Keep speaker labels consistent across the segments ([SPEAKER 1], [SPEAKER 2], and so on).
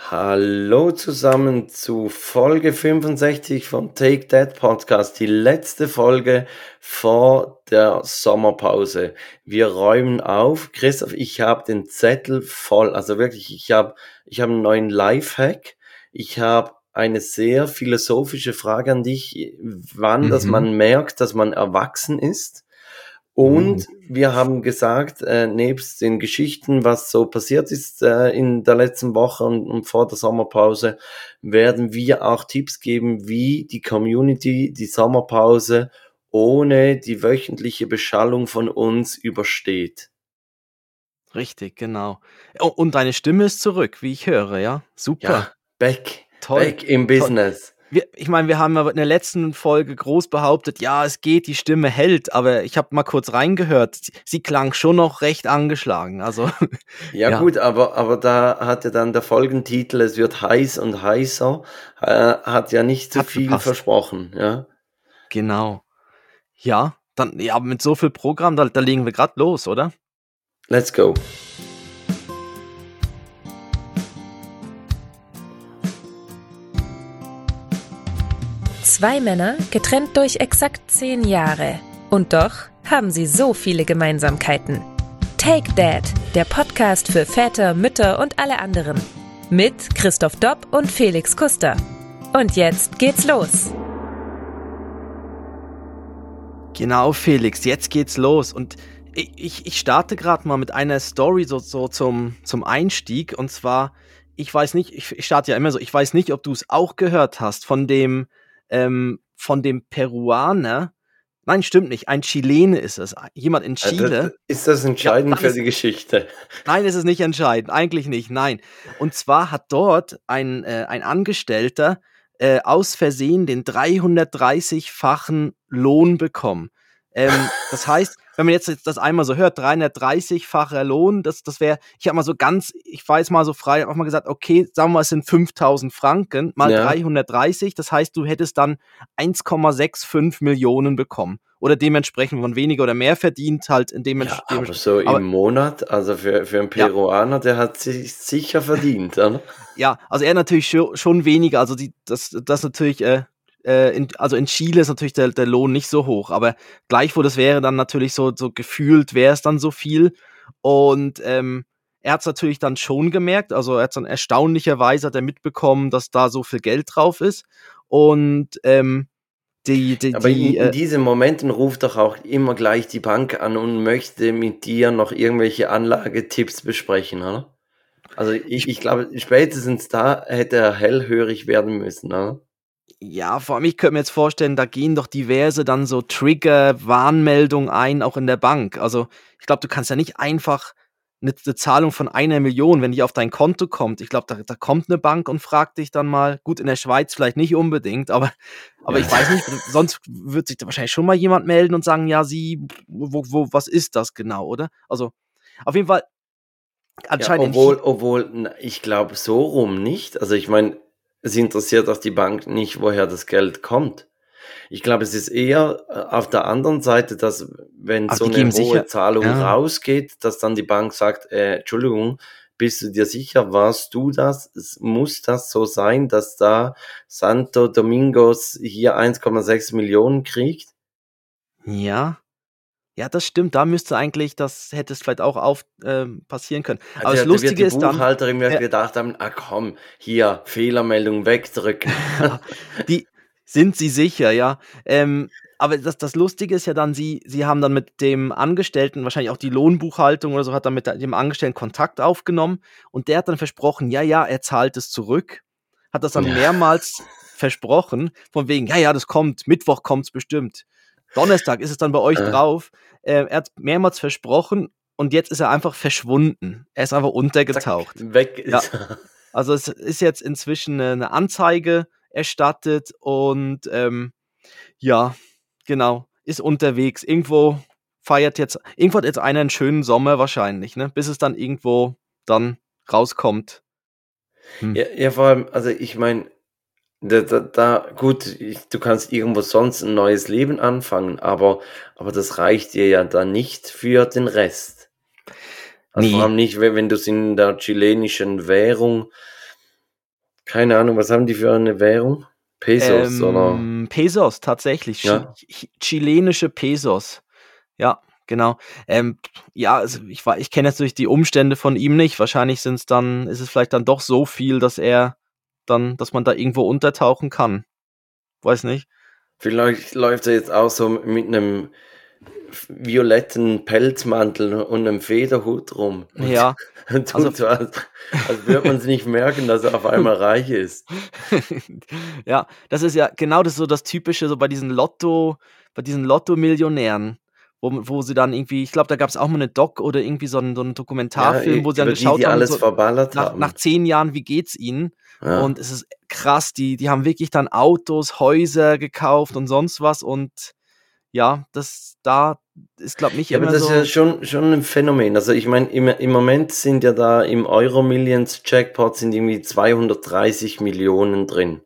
[SPEAKER 1] Hallo zusammen zu Folge 65 vom Take That Podcast, die letzte Folge vor der Sommerpause. Wir räumen auf. Christoph, ich habe den Zettel voll, also wirklich, ich habe ich hab einen neuen Lifehack. Ich habe eine sehr philosophische Frage an dich, wann, mhm. dass man merkt, dass man erwachsen ist. Und mhm. wir haben gesagt, äh, nebst den Geschichten, was so passiert ist äh, in der letzten Woche und, und, vor der Sommerpause, werden wir auch Tipps geben, wie die Community die Sommerpause ohne die wöchentliche Beschallung von uns übersteht.
[SPEAKER 2] Richtig, genau. Und deine Stimme ist zurück, wie ich höre, ja? Super. Ja,
[SPEAKER 1] back. Toll. Back im Business.
[SPEAKER 2] Toll wir, ich meine, wir haben ja in der letzten Folge groß behauptet, ja, es geht, die Stimme hält, aber ich habe mal kurz reingehört, sie, sie, klang schon noch recht angeschlagen. Also
[SPEAKER 1] ja, ja, gut, aber aber da hatte dann der Folgentitel, es wird heiß und heißer, äh, hat ja nicht so hat viel gepasst. versprochen, ja.
[SPEAKER 2] Genau. Ja, dann ja, mit so viel Programm, da, da legen wir gerade los, oder?
[SPEAKER 1] Let's go.
[SPEAKER 3] Zwei Männer, getrennt durch exakt zehn Jahre. Und doch haben sie so viele Gemeinsamkeiten. Take Dad, der Podcast für Väter, Mütter und alle anderen. Mit Christoph Dopp und Felix Kuster. Und jetzt geht's los.
[SPEAKER 2] Genau, Felix, jetzt geht's los. Und ich, ich starte gerade mal mit einer Story so, so zum, zum Einstieg. Und zwar, ich weiß nicht, ich, ich starte ja immer so, ich weiß nicht, ob du es auch gehört hast von dem ähm, von dem Peruaner, Nein, stimmt nicht. Ein Chilene ist es. Jemand in äh, Chile.
[SPEAKER 1] Ist das entscheidend ja, für die Geschichte?
[SPEAKER 2] Nein, ist es nicht entscheidend. Eigentlich nicht. Nein. Und zwar hat dort ein, äh, ein Angestellter äh, aus Versehen den 330-fachen Lohn bekommen. Ähm, das heißt, wenn man jetzt das einmal so hört, 330-facher Lohn, das, das wäre, ich habe mal so ganz, ich weiß mal so frei, auch mal gesagt, okay, sagen wir mal, es sind 5000 Franken mal ja. 330, das heißt, du hättest dann 1,65 Millionen bekommen. Oder dementsprechend, wenn man weniger oder mehr verdient, halt in dem
[SPEAKER 1] ja, aber so aber, im Monat, also für, für einen Peruaner, ja. der hat sich sicher verdient, oder?
[SPEAKER 2] Ja, also er natürlich schon, schon weniger, also die, das, das natürlich, äh, äh, in, also in Chile ist natürlich der, der Lohn nicht so hoch, aber gleichwohl, das wäre dann natürlich so, so gefühlt, wäre es dann so viel. Und ähm, er hat es natürlich dann schon gemerkt, also er hat dann erstaunlicherweise hat er mitbekommen, dass da so viel Geld drauf ist. Und ähm, die, die,
[SPEAKER 1] Aber
[SPEAKER 2] die,
[SPEAKER 1] in, in, äh, diesen Momenten ruft doch auch immer gleich die Bank an und möchte mit dir noch irgendwelche Anlagetipps besprechen, oder? Also ich, ich glaube, spätestens da hätte er hellhörig werden müssen, oder?
[SPEAKER 2] Ja, vor allem, ich könnte mir jetzt vorstellen, da gehen doch diverse dann so Trigger, Warnmeldungen ein, auch in der Bank. Also, ich glaube, du kannst ja nicht einfach eine, eine, Zahlung von einer Million, wenn die auf dein Konto kommt. Ich glaube, da, da kommt eine Bank und fragt dich dann mal, gut, in der Schweiz vielleicht nicht unbedingt, aber, aber ich weiß nicht, sonst wird sich da wahrscheinlich schon mal jemand melden und sagen, ja, sie, wo, wo, was ist das genau, oder? Also, auf jeden Fall,
[SPEAKER 1] anscheinend. Ja, obwohl, obwohl, ich glaube, so rum nicht. Also, ich meine, es interessiert auch die Bank nicht, woher das Geld kommt. Ich glaube, es ist eher äh, auf der anderen Seite, dass wenn so eine hohe sicher, Zahlung ja. rausgeht, dass dann die Bank sagt, äh, Entschuldigung, bist du dir sicher, warst du das? Es muss das so sein, dass da Santo Domingos hier 1,6 Millionen kriegt?
[SPEAKER 2] Ja, ja, das stimmt. Da müsste eigentlich, das hätte es vielleicht auch auf, äh, passieren können.
[SPEAKER 1] Aber also, das Lustige wird die ist dann. Buchhalterin wird ja, gedacht haben, ah komm, hier, Fehlermeldung wegdrücken.
[SPEAKER 2] die sind sie sicher, ja. Ähm, aber das, das Lustige ist ja dann, sie, sie haben dann mit dem Angestellten, wahrscheinlich auch die Lohnbuchhaltung oder so, hat dann mit dem Angestellten Kontakt aufgenommen und der hat dann versprochen, ja, ja, er zahlt es zurück. Hat das dann ja. mehrmals versprochen, von wegen, ja, ja, das kommt, Mittwoch kommt es bestimmt. Donnerstag ist es dann bei euch äh. drauf. Äh, er hat mehrmals versprochen und jetzt ist er einfach verschwunden. Er ist einfach untergetaucht.
[SPEAKER 1] Zack, weg ist
[SPEAKER 2] ja. Also es ist jetzt inzwischen eine Anzeige erstattet und ähm, ja, genau, ist unterwegs. Irgendwo feiert jetzt, irgendwo hat jetzt einer einen schönen Sommer wahrscheinlich, ne? Bis es dann irgendwo dann rauskommt.
[SPEAKER 1] Hm. Ja, ja, vor allem, also ich meine, da, da, da, gut, ich, du kannst irgendwo sonst ein neues Leben anfangen, aber, aber das reicht dir ja dann nicht für den Rest. Also nee. vor allem nicht, wenn, wenn du es in der chilenischen Währung Keine Ahnung, was haben die für eine Währung? Pesos oder?
[SPEAKER 2] Ähm, Pesos, tatsächlich.
[SPEAKER 1] Ja.
[SPEAKER 2] Chi- chi- chilenische Pesos. Ja, genau. Ähm, ja, also ich, ich kenne jetzt natürlich die Umstände von ihm nicht. Wahrscheinlich sind es dann, ist es vielleicht dann doch so viel, dass er dann, dass man da irgendwo untertauchen kann. Weiß nicht.
[SPEAKER 1] Vielleicht läuft er jetzt auch so mit einem violetten Pelzmantel und einem Federhut rum. Und,
[SPEAKER 2] Ja,
[SPEAKER 1] und tut
[SPEAKER 2] also-
[SPEAKER 1] so, als, als würde man es nicht merken, dass er auf einmal reich ist.
[SPEAKER 2] ja, das ist ja genau das so das Typische, so bei diesen Lotto, bei diesen Lotto-Millionären, wo, wo sie dann irgendwie, ich glaube, da gab es auch mal eine Doc oder irgendwie so einen, so einen Dokumentarfilm, wo sie dann
[SPEAKER 1] über die,
[SPEAKER 2] geschaut
[SPEAKER 1] die
[SPEAKER 2] haben,
[SPEAKER 1] alles
[SPEAKER 2] so,
[SPEAKER 1] verballert
[SPEAKER 2] nach,
[SPEAKER 1] haben.
[SPEAKER 2] nach zehn Jahren, wie geht's ihnen?
[SPEAKER 1] Ja.
[SPEAKER 2] Und es ist krass, die, die haben wirklich dann Autos, Häuser gekauft und sonst was und ja, das da ist, glaube ich,
[SPEAKER 1] Ja, aber
[SPEAKER 2] immer
[SPEAKER 1] das
[SPEAKER 2] so.
[SPEAKER 1] ist ja schon, schon ein Phänomen. Also ich meine, im, im Moment sind ja da im Euro Millions Jackpot sind irgendwie 230 Millionen drin.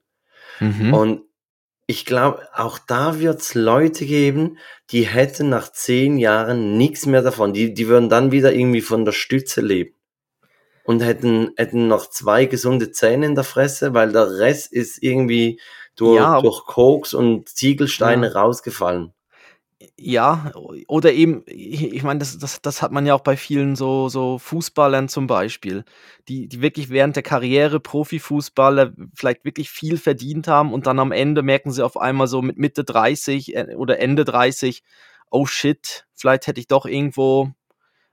[SPEAKER 2] Mhm.
[SPEAKER 1] Und ich glaube, auch da wird es Leute geben, die hätten nach zehn Jahren nichts mehr davon. Die, die würden dann wieder irgendwie von der Stütze leben. Und hätten, hätten noch zwei gesunde Zähne in der Fresse, weil der Rest ist irgendwie durch,
[SPEAKER 2] Ja,
[SPEAKER 1] durch Koks und Ziegelsteine
[SPEAKER 2] Ja.
[SPEAKER 1] rausgefallen.
[SPEAKER 2] Ja, oder eben, ich ich meine, das, das, das hat man ja auch bei vielen so, so Fußballern zum Beispiel, die, die wirklich während der Karriere Profifußballer vielleicht wirklich viel verdient haben und dann am Ende merken sie auf einmal so mit Mitte 30 äh, oder Ende 30, oh shit, vielleicht hätte ich doch irgendwo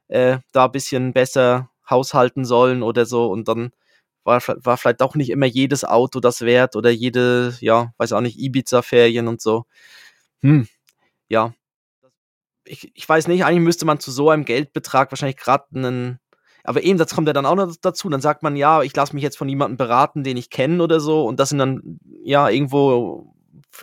[SPEAKER 2] äh, da ein bisschen besser haushalten sollen oder so und dann war, war vielleicht doch nicht immer jedes Auto das wert oder jede, ja, weiß auch nicht, Ibiza-Ferien und so. Hm, ja. Ich, ich weiß nicht, eigentlich müsste man zu so einem Geldbetrag wahrscheinlich gerade einen. Aber eben, das kommt ja dann auch noch dazu. Dann sagt man, ja, ich lasse mich jetzt von jemandem beraten, den ich kenne oder so. Und das sind dann, ja, irgendwo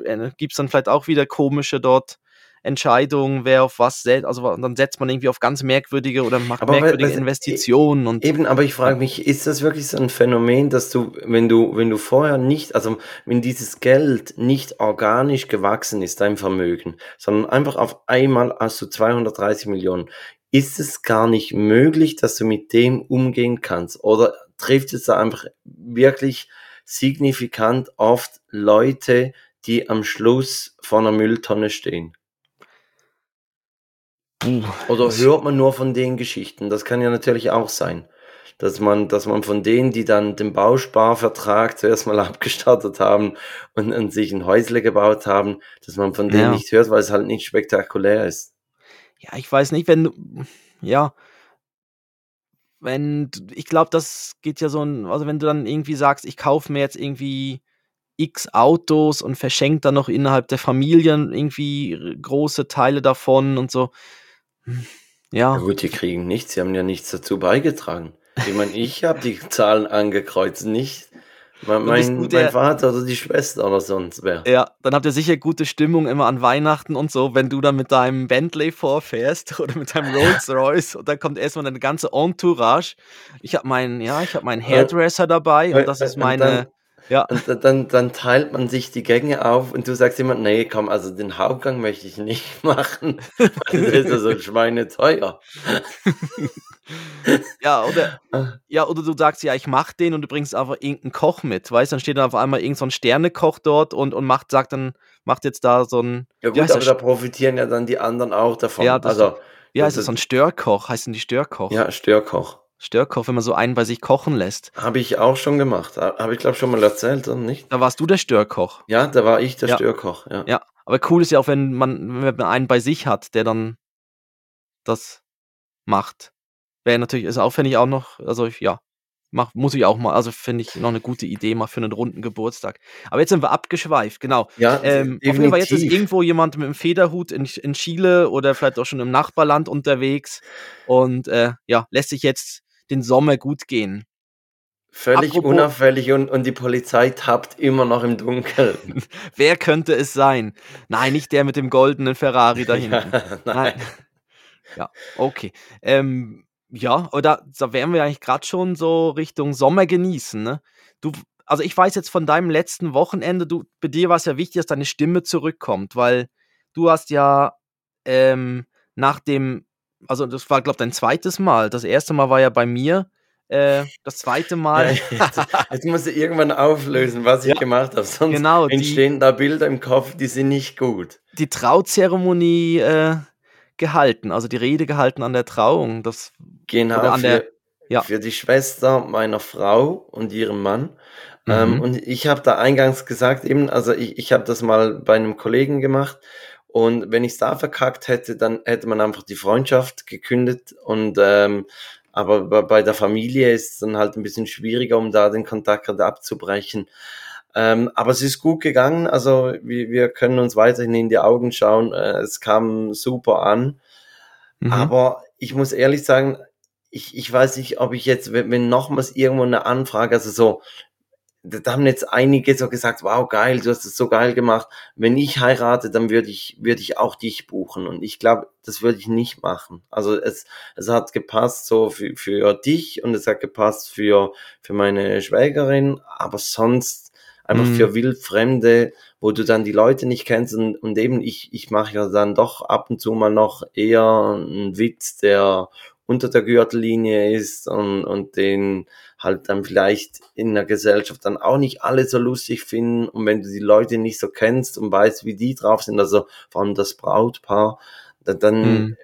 [SPEAKER 2] äh, gibt es dann vielleicht auch wieder komische dort Entscheidungen, wer auf was setzt. Also dann setzt man irgendwie auf ganz merkwürdige oder macht
[SPEAKER 1] Aber
[SPEAKER 2] merkwürdige
[SPEAKER 1] weil-
[SPEAKER 2] Investitionen und
[SPEAKER 1] Eben, aber ich frage mich, ist das wirklich so ein Phänomen, dass du, wenn du, wenn du vorher nicht, also wenn dieses Geld nicht organisch gewachsen ist, dein Vermögen, sondern einfach auf einmal hast du 230 Millionen, ist es gar nicht möglich, dass du mit dem umgehen kannst? Oder trifft es da einfach wirklich signifikant oft Leute, die am Schluss vor einer Mülltonne stehen? Oder
[SPEAKER 2] Das-
[SPEAKER 1] hört man nur von den Geschichten? Das kann ja natürlich auch sein. Dass man, dass man von denen, die dann den Bausparvertrag zuerst mal abgestartet haben und, und sich ein Häusle gebaut haben, dass man von denen
[SPEAKER 2] Ja.
[SPEAKER 1] nicht hört, weil es halt nicht spektakulär ist.
[SPEAKER 2] ja, ich weiß nicht, wenn du, ja, wenn, ich glaube, das geht ja so ein, also wenn du dann irgendwie sagst, ich kaufe mir jetzt irgendwie x Autos und verschenke dann noch innerhalb der Familien irgendwie große Teile davon und so.
[SPEAKER 1] Ja
[SPEAKER 2] Ja,
[SPEAKER 1] gut, die kriegen nichts, sie haben ja nichts dazu beigetragen. Ich meine, ich habe die Zahlen angekreuzt, nicht mein, mein,
[SPEAKER 2] gut
[SPEAKER 1] mein Vater oder die Schwester oder sonst wer.
[SPEAKER 2] ja, dann habt ihr sicher gute Stimmung immer an Weihnachten und so, wenn du dann mit deinem Bentley vorfährst oder mit deinem Rolls Royce und dann kommt erstmal deine ganze Entourage. Ich habe meinen, ja, ich habe meinen Hairdresser dabei und das ist
[SPEAKER 1] Und
[SPEAKER 2] meine, ja.
[SPEAKER 1] Und da- dann, dann teilt man sich die Gänge auf und du sagst immer, nee, komm, also den Hauptgang möchte ich nicht machen, weil das ist ja so schweineteuer.
[SPEAKER 2] Ja, oder,
[SPEAKER 1] Ah.
[SPEAKER 2] ja, oder du sagst, ja, ich mach den und du bringst einfach irgendeinen Koch mit, weißt dann steht dann auf einmal irgendein so ein Sternekoch dort und, und macht, sagt dann, macht jetzt da so ein,
[SPEAKER 1] Ja gut, aber da profitieren ja dann die anderen auch davon.
[SPEAKER 2] Ja, das-
[SPEAKER 1] also,
[SPEAKER 2] heißt
[SPEAKER 1] das
[SPEAKER 2] das, so ein Störkoch, heißen die Störkoch?
[SPEAKER 1] ja, Störkoch.
[SPEAKER 2] Störkoch, wenn man so einen bei sich kochen lässt.
[SPEAKER 1] Habe ich auch schon gemacht. Habe ich, glaube schon mal erzählt, oder nicht?
[SPEAKER 2] Da warst du der Störkoch.
[SPEAKER 1] Ja, da war ich der
[SPEAKER 2] Ja.
[SPEAKER 1] Störkoch, ja.
[SPEAKER 2] Ja, aber cool ist ja auch, wenn man, wenn man einen bei sich hat, der dann das macht. Wäre natürlich, ist auch, finde ich auch noch, also ich- ja, mach, muss ich auch mal, also finde ich noch eine gute Idee mal für einen runden Geburtstag. Aber jetzt sind wir abgeschweift, genau.
[SPEAKER 1] Ja,
[SPEAKER 2] Ähm, auf jeden Fall jetzt ist
[SPEAKER 1] definitiv.
[SPEAKER 2] irgendwo jemand mit einem Federhut in, in Chile oder vielleicht auch schon im Nachbarland unterwegs und äh, ja, lässt sich jetzt den Sommer gut gehen.
[SPEAKER 1] Völlig
[SPEAKER 2] apropos-
[SPEAKER 1] unauffällig und, und die Polizei tappt immer noch im Dunkeln.
[SPEAKER 2] Wer könnte es sein? Nein, nicht der mit dem goldenen Ferrari da hinten.
[SPEAKER 1] Ja,
[SPEAKER 2] Nein. Ja, okay. Ähm, ja, oder da wären wir eigentlich gerade schon so Richtung Sommer genießen, ne? Du, also ich weiß jetzt von deinem letzten Wochenende, du, bei dir war es ja wichtig, dass deine Stimme zurückkommt, weil du hast ja ähm, nach dem, also das war, glaube ich, dein zweites Mal. Das erste Mal war ja bei mir äh, das zweite Mal.
[SPEAKER 1] Ja, jetzt, jetzt musst du irgendwann auflösen, was ich
[SPEAKER 2] Ja,
[SPEAKER 1] gemacht habe. Sonst
[SPEAKER 2] genau, die-
[SPEAKER 1] entstehen da Bilder im Kopf, die sind nicht gut.
[SPEAKER 2] die Trauzeremonie äh, gehalten, also die Rede gehalten an der Trauung. Das,
[SPEAKER 1] Genau,
[SPEAKER 2] an
[SPEAKER 1] für,
[SPEAKER 2] der- ja.
[SPEAKER 1] für die Schwester meiner Frau und ihrem Mann. Ähm,
[SPEAKER 2] Mhm.
[SPEAKER 1] und ich habe da eingangs gesagt, eben, also ich, ich habe das mal bei einem Kollegen gemacht. Und wenn ich es da verkackt hätte, dann hätte man einfach die Freundschaft gekündigt. Und ähm, aber bei, der Familie ist es dann halt ein bisschen schwieriger, um da den Kontakt gerade abzubrechen. Ähm, aber es ist gut gegangen. Also wir, wir können uns weiterhin in die Augen schauen. Äh, es kam super an.
[SPEAKER 2] Mhm.
[SPEAKER 1] Aber ich muss ehrlich sagen, ich, ich weiß nicht, ob ich jetzt, wenn, wenn nochmals irgendwo eine Anfrage, also so, da haben jetzt einige so gesagt, wow, geil, du hast es so geil gemacht. Wenn ich heirate, dann würde ich, würde ich auch dich buchen. Und ich glaube, das würde ich nicht machen. Also es, es hat gepasst so für, für dich und es hat gepasst für, für meine Schwägerin, aber sonst einfach
[SPEAKER 2] Mhm.
[SPEAKER 1] für Wildfremde, wo du dann die Leute nicht kennst und, und eben ich, ich mache ja dann doch ab und zu mal noch eher einen Witz, der unter der Gürtellinie ist und, und den halt dann vielleicht in der Gesellschaft dann auch nicht alle so lustig finden und wenn du die Leute nicht so kennst und weißt, wie die drauf sind, also vor allem das Brautpaar, da- dann
[SPEAKER 2] Mhm.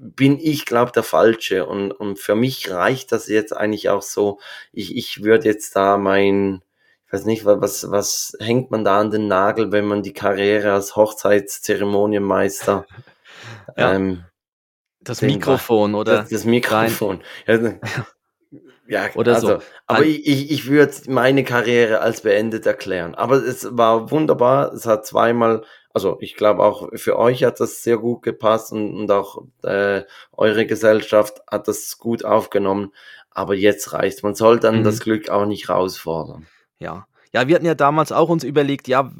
[SPEAKER 1] bin ich, glaube der Falsche und, und für mich reicht das jetzt eigentlich auch so, ich, ich würde jetzt da mein, ich weiß nicht, wa- was, was hängt man da an den Nagel, wenn man die Karriere als Hochzeitszeremonienmeister
[SPEAKER 2] Ja.
[SPEAKER 1] ähm,
[SPEAKER 2] das Mikrofon oder
[SPEAKER 1] das, das Mikrofon. Ja, ja
[SPEAKER 2] Oder
[SPEAKER 1] also,
[SPEAKER 2] so.
[SPEAKER 1] Aber
[SPEAKER 2] Ein-
[SPEAKER 1] ich, ich, ich würde meine Karriere als beendet erklären. Aber es war wunderbar. Es hat zweimal, also ich glaube auch für euch hat das sehr gut gepasst und, und auch äh, eure Gesellschaft hat das gut aufgenommen. Aber jetzt reicht. Man soll dann
[SPEAKER 2] Mhm.
[SPEAKER 1] das Glück auch nicht herausfordern.
[SPEAKER 2] Ja. Ja, wir hatten ja damals auch uns überlegt, ja,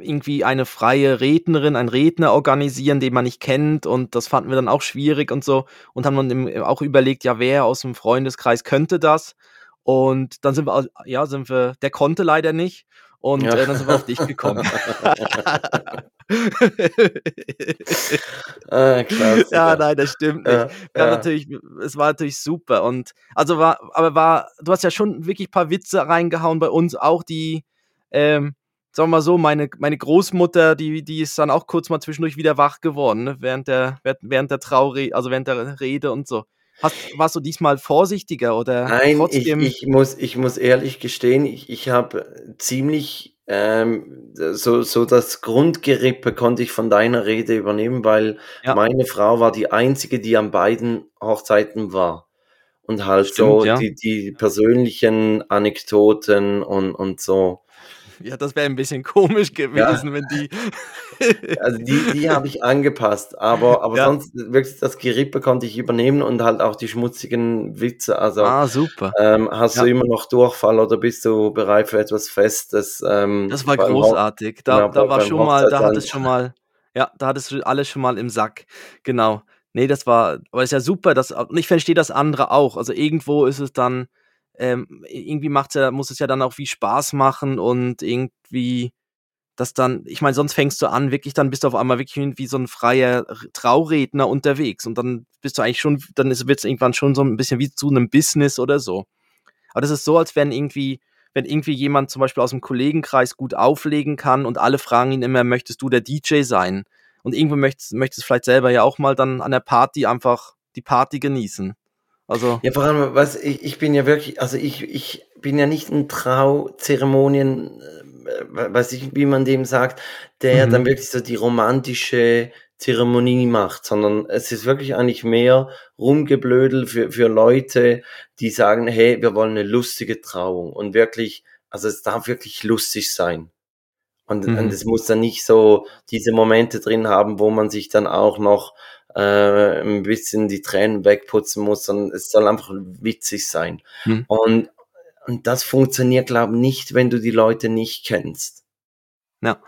[SPEAKER 2] irgendwie eine freie Rednerin, einen Redner organisieren, den man nicht kennt. Und das fanden wir dann auch schwierig und so. Und haben dann auch überlegt, ja, wer aus dem Freundeskreis könnte das? Und dann sind wir, ja, sind wir, der konnte leider nicht und
[SPEAKER 1] Ja.
[SPEAKER 2] äh, dann sind wir auf dich gekommen.
[SPEAKER 1] Ah, klasse.
[SPEAKER 2] ja, nein, das stimmt nicht.
[SPEAKER 1] Ja,
[SPEAKER 2] Ja, natürlich, es war natürlich super und also war, aber war, du hast ja schon wirklich ein paar Witze reingehauen bei uns, auch die, ähm, sagen wir mal so, meine, meine Großmutter, die, die ist dann auch kurz mal zwischendurch wieder wach geworden, ne, während der, während- der Traurede, also während der Rede und so. Hast, warst du diesmal vorsichtiger oder
[SPEAKER 1] Nein, ich,
[SPEAKER 2] trotzdem?
[SPEAKER 1] ich, muss, ich muss ehrlich gestehen, ich, ich habe ziemlich ähm, so, so das Grundgerippe konnte ich von deiner Rede übernehmen, weil
[SPEAKER 2] Ja.
[SPEAKER 1] meine Frau war die einzige, die an beiden Hochzeiten war. Und halt
[SPEAKER 2] Stimmt,
[SPEAKER 1] so
[SPEAKER 2] ja.
[SPEAKER 1] die, die persönlichen Anekdoten und, und so.
[SPEAKER 2] Ja, das wäre ein bisschen komisch gewesen, wenn die.
[SPEAKER 1] Also die, die habe ich angepasst, aber, aber
[SPEAKER 2] Ja.
[SPEAKER 1] sonst wirklich das Gerippe konnte ich übernehmen und halt auch die schmutzigen Witze. Also
[SPEAKER 2] ah, super.
[SPEAKER 1] Ähm, hast
[SPEAKER 2] Ja.
[SPEAKER 1] du immer noch Durchfall oder bist du bereit für etwas Festes? Ähm,
[SPEAKER 2] Das war großartig. Da,
[SPEAKER 1] genau,
[SPEAKER 2] da war schon mal, da hat es
[SPEAKER 1] Hochzeitsantrag.
[SPEAKER 2] schon mal, ja, da hattest du alles schon mal im Sack. Genau. Nee, das war, aber ist ja super, dass, und ich verstehe das andere auch. Also irgendwo ist es dann, ähm, irgendwie macht's ja, muss es ja dann auch wie Spaß machen und irgendwie das dann, ich meine, sonst fängst du an, wirklich, dann bist du auf einmal wirklich wie so ein freier Trauredner unterwegs und dann bist du eigentlich schon, dann wird es irgendwann schon so ein bisschen wie zu einem Business oder so. Aber das ist so, als wenn irgendwie, wenn irgendwie jemand zum Beispiel aus dem Kollegenkreis gut auflegen kann und alle fragen ihn immer, möchtest du der DJ sein? Und irgendwo möchtest, möchtest vielleicht selber ja auch mal dann an der Party einfach die Party genießen. Also,
[SPEAKER 1] Ja, vor allem, was ich, ich bin ja wirklich, also ich, ich bin ja nicht ein Trauzeremonien, äh, weiß ich, wie man dem sagt, der
[SPEAKER 2] Mhm.
[SPEAKER 1] dann wirklich so die romantische Zeremonie macht, sondern es ist wirklich eigentlich mehr Rumgeblödel für, für Leute, die sagen, hey, wir wollen eine lustige Trauung und wirklich, also es darf wirklich lustig sein. Und,
[SPEAKER 2] Mhm.
[SPEAKER 1] und es muss dann nicht so diese Momente drin haben, wo man sich dann auch noch äh, ein bisschen die Tränen wegputzen muss, sondern es soll einfach witzig sein.
[SPEAKER 2] Mhm.
[SPEAKER 1] Und, und das funktioniert, glaube ich, nicht, wenn du die Leute nicht kennst.
[SPEAKER 2] ja,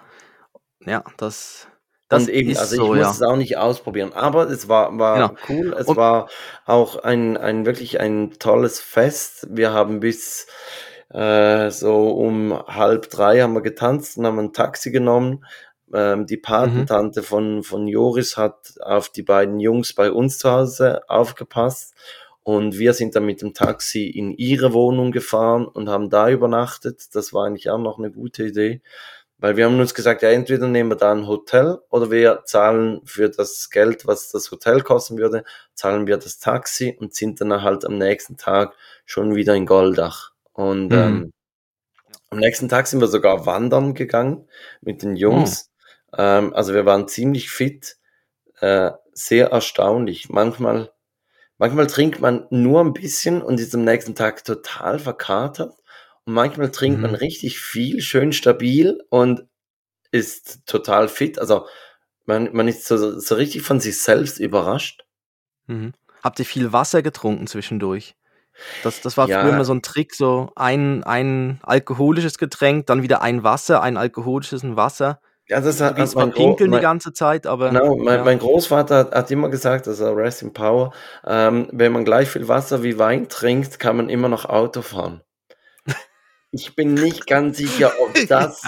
[SPEAKER 2] ja, das, das
[SPEAKER 1] und eben,
[SPEAKER 2] ist
[SPEAKER 1] also ich
[SPEAKER 2] so,
[SPEAKER 1] muss
[SPEAKER 2] ja.
[SPEAKER 1] es auch nicht ausprobieren. Aber es war, war
[SPEAKER 2] Genau.
[SPEAKER 1] cool. Es
[SPEAKER 2] Und-
[SPEAKER 1] war auch ein, ein wirklich ein tolles Fest. Wir haben bis äh, so um halb drei haben wir getanzt und haben ein Taxi genommen. Ähm, die
[SPEAKER 2] Mhm.
[SPEAKER 1] Patentante von, von Joris hat auf die beiden Jungs bei uns zu Hause aufgepasst. Und wir sind dann mit dem Taxi in ihre Wohnung gefahren und haben da übernachtet. Das war eigentlich auch noch eine gute Idee. Weil wir haben uns gesagt, ja, entweder nehmen wir da ein Hotel oder wir zahlen für das Geld, was das Hotel kosten würde, zahlen wir das Taxi und sind dann halt am nächsten Tag schon wieder in Goldach. Und mhm. ähm, am nächsten Tag sind wir sogar wandern gegangen mit den Jungs. Ähm, also wir waren ziemlich fit, äh, sehr erstaunlich. Manchmal, manchmal trinkt man nur ein bisschen und ist am nächsten Tag total verkatert. Und manchmal trinkt mhm. man richtig viel, schön stabil und ist total fit. Also man, man ist so, so richtig von sich selbst überrascht.
[SPEAKER 2] Mhm. Habt ihr viel Wasser getrunken zwischendurch? Das, das war ja. früher immer so ein Trick, so ein, ein alkoholisches Getränk, dann wieder ein Wasser, ein alkoholisches ein Wasser.
[SPEAKER 1] Ja, das hat,
[SPEAKER 2] gehst zwar pinkeln die ganze Zeit, aber.
[SPEAKER 1] Genau, mein, ja. mein Großvater hat, hat, immer gesagt, also Rest in Power, ähm, wenn man gleich viel Wasser wie Wein trinkt, kann man immer noch Auto fahren. Ich bin nicht ganz sicher, ob das,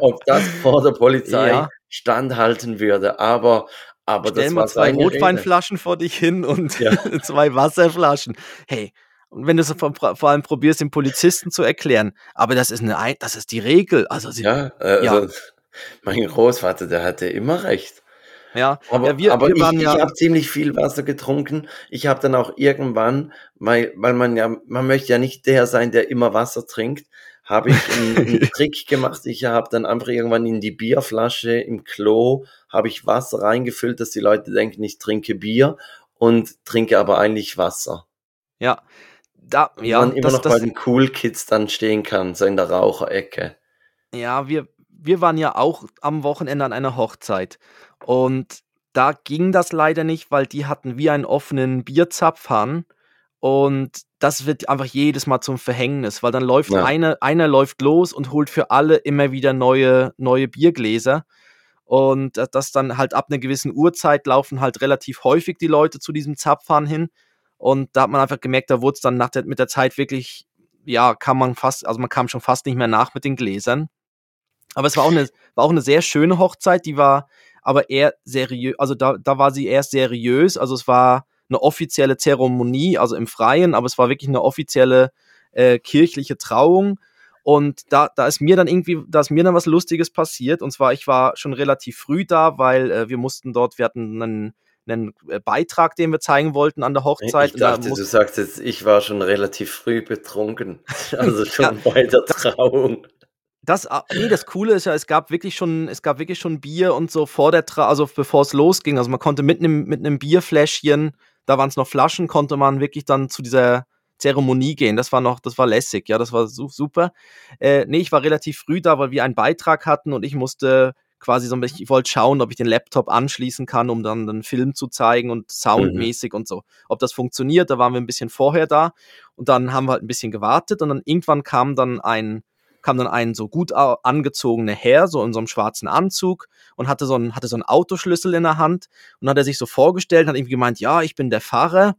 [SPEAKER 1] ob das vor der Polizei ja. standhalten würde, aber, aber
[SPEAKER 2] Stell
[SPEAKER 1] das
[SPEAKER 2] mal zwei Rotweinflaschen vor dich hin und ja. zwei Wasserflaschen. Hey, und wenn du es vor, allem probierst, den Polizisten zu erklären, aber das ist eine, das ist die Regel. Also sie,
[SPEAKER 1] ja, äh, ja. Also mein Großvater, der hatte immer recht.
[SPEAKER 2] Ja,
[SPEAKER 1] aber,
[SPEAKER 2] ja, wir,
[SPEAKER 1] aber
[SPEAKER 2] wir
[SPEAKER 1] ich, ich habe ziemlich viel Wasser getrunken. Ich habe dann auch irgendwann, weil, weil man ja, man möchte ja nicht der sein, der immer Wasser trinkt, habe ich einen, einen Trick gemacht. Ich habe dann einfach irgendwann in die Bierflasche im Klo habe ich Wasser reingefüllt, dass die Leute denken, ich trinke Bier und trinke aber eigentlich Wasser.
[SPEAKER 2] Ja, da, ja,
[SPEAKER 1] man immer das, noch das, bei den Cool Kids dann stehen kann, so in der Raucherecke.
[SPEAKER 2] Ja, wir, wir waren ja auch am Wochenende an einer Hochzeit und da ging das leider nicht, weil die hatten wie einen offenen Bierzapfhahn und das wird einfach jedes Mal zum Verhängnis, weil dann läuft ja. einer, einer läuft los und holt für alle immer wieder neue, neue Biergläser. Und das dann halt ab einer gewissen Uhrzeit laufen halt relativ häufig die Leute zu diesem Zapfhahn hin. Und da hat man einfach gemerkt, da wurde es dann nach der, mit der Zeit wirklich, ja, kann man fast, also man kam schon fast nicht mehr nach mit den Gläsern. Aber es war auch eine, war auch eine sehr schöne Hochzeit, die war aber eher seriös, also da, da war sie eher seriös, also es war eine offizielle Zeremonie, also im Freien, aber es war wirklich eine offizielle äh, kirchliche Trauung. Und da, da ist mir dann irgendwie, da ist mir dann was Lustiges passiert. Und zwar, ich war schon relativ früh da, weil äh, wir mussten dort, wir hatten einen, einen äh, Beitrag, den wir zeigen wollten an der Hochzeit.
[SPEAKER 1] Ich dachte, du sagst jetzt, ich war schon relativ früh betrunken. Also schon ja, bei der Trauung.
[SPEAKER 2] Das, ah, nee, das Coole ist ja, es gab wirklich schon, es gab wirklich schon Bier und so vor der Trauung, also bevor es losging. Also man konnte mit einem mit einem Bierfläschchen, da waren es noch Flaschen, konnte man wirklich dann zu dieser Zeremonie gehen. Das war noch, das war lässig, ja, das war super. Äh, nee, ich war relativ früh da, weil wir einen Beitrag hatten und ich musste quasi so ein bisschen, ich wollte schauen, ob ich den Laptop anschließen kann, um dann einen Film zu zeigen und soundmäßig mhm. und so. Ob das funktioniert, da waren wir ein bisschen vorher da und dann haben wir halt ein bisschen gewartet und dann irgendwann kam dann ein kam dann ein so gut angezogener Herr, so in so einem schwarzen Anzug und hatte so einen, hatte so einen Autoschlüssel in der Hand und hat er sich so vorgestellt, hat irgendwie gemeint, ja, ich bin der Fahrer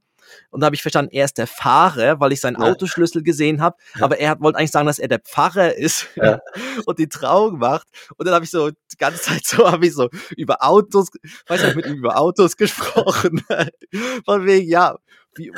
[SPEAKER 2] und da habe ich verstanden, er ist der Fahrer, weil ich seinen ja. Autoschlüssel gesehen habe. Ja. Aber er wollte eigentlich sagen, dass er der Pfarrer ist ja. und die Trauung macht. Und dann habe ich so die ganze Zeit so, habe ich so über Autos, weiß nicht, mit ihm über Autos gesprochen. Von wegen, ja, wie,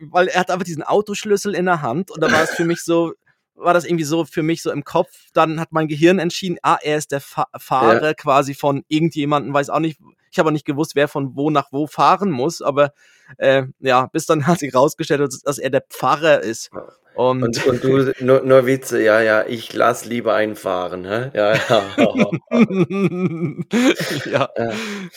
[SPEAKER 2] weil er hat einfach diesen Autoschlüssel in der Hand und da war es für mich so, war das irgendwie so für mich so im Kopf. Dann hat mein Gehirn entschieden, ah, er ist der Fa Fahrer ja. quasi von irgendjemandem, weiß auch nicht. Ich habe nicht gewusst, wer von wo nach wo fahren muss, aber äh, ja, bis dann hat sich rausgestellt, dass er der Pfarrer ist.
[SPEAKER 1] Und, und, und du, nur, nur, Witze, ja, ja, ich lass lieber einfahren, hä? Ja, ja.
[SPEAKER 2] ja.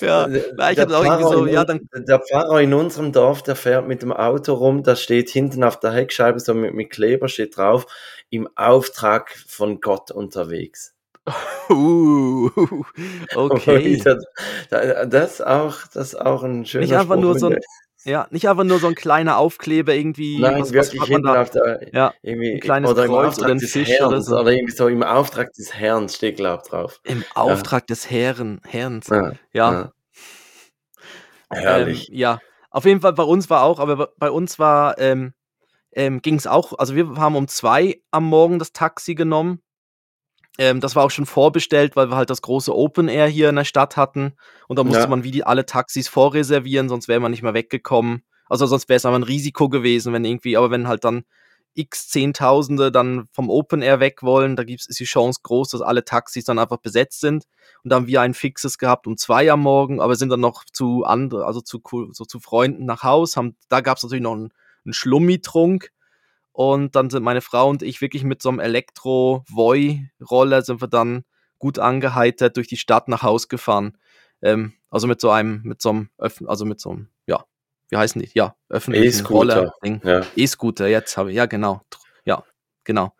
[SPEAKER 2] ja. ja. ich habe auch irgendwie so, ja, dann.
[SPEAKER 1] Der Pfarrer in unserem Dorf, der fährt mit dem Auto rum, da steht hinten auf der Heckscheibe so mit, mit Kleber steht drauf, im Auftrag von Gott unterwegs.
[SPEAKER 2] Uh, okay.
[SPEAKER 1] Das, das auch, das auch ein schöner
[SPEAKER 2] Nicht einfach Spruch nur so ein, ja, nicht einfach nur so ein kleiner Aufkleber irgendwie.
[SPEAKER 1] Nein, was, wirklich was hinten auf der,
[SPEAKER 2] ja, irgendwie, ein kleines
[SPEAKER 1] oder
[SPEAKER 2] Kreuz oder ein Fisch Herrns, oder so.
[SPEAKER 1] Oder irgendwie so im Auftrag des Herrn steht, glaub drauf.
[SPEAKER 2] Im Auftrag ja. des Herrn, Herrns. Ja. ja. ja.
[SPEAKER 1] Herrlich.
[SPEAKER 2] Ähm, ja, auf jeden Fall bei uns war auch, aber bei uns war, ähm, ähm, ging es auch, also wir haben um zwei am Morgen das Taxi genommen ähm, das war auch schon vorbestellt, weil wir halt das große Open Air hier in der Stadt hatten. Und da musste ja. man wie die alle Taxis vorreservieren, sonst wäre man nicht mehr weggekommen. Also sonst wäre es aber ein Risiko gewesen, wenn irgendwie, aber wenn halt dann x Zehntausende dann vom Open Air weg wollen, da gibt's, ist die Chance groß, dass alle Taxis dann einfach besetzt sind. Und da haben wir ein fixes gehabt um zwei am Morgen, aber sind dann noch zu andere, also zu, so zu Freunden nach Haus, haben, da gab's natürlich noch einen, einen Schlummi-Trunk. Und dann sind meine Frau und ich wirklich mit so einem Elektro-Voi-Roller sind wir dann gut angeheitert durch die Stadt nach Haus gefahren. Ähm, also mit so einem, mit so einem, also mit so einem, ja, wie heißen die? Ja, öffentlichen Roller. Ja. E-Scooter, jetzt habe ich, ja genau. Ja, genau.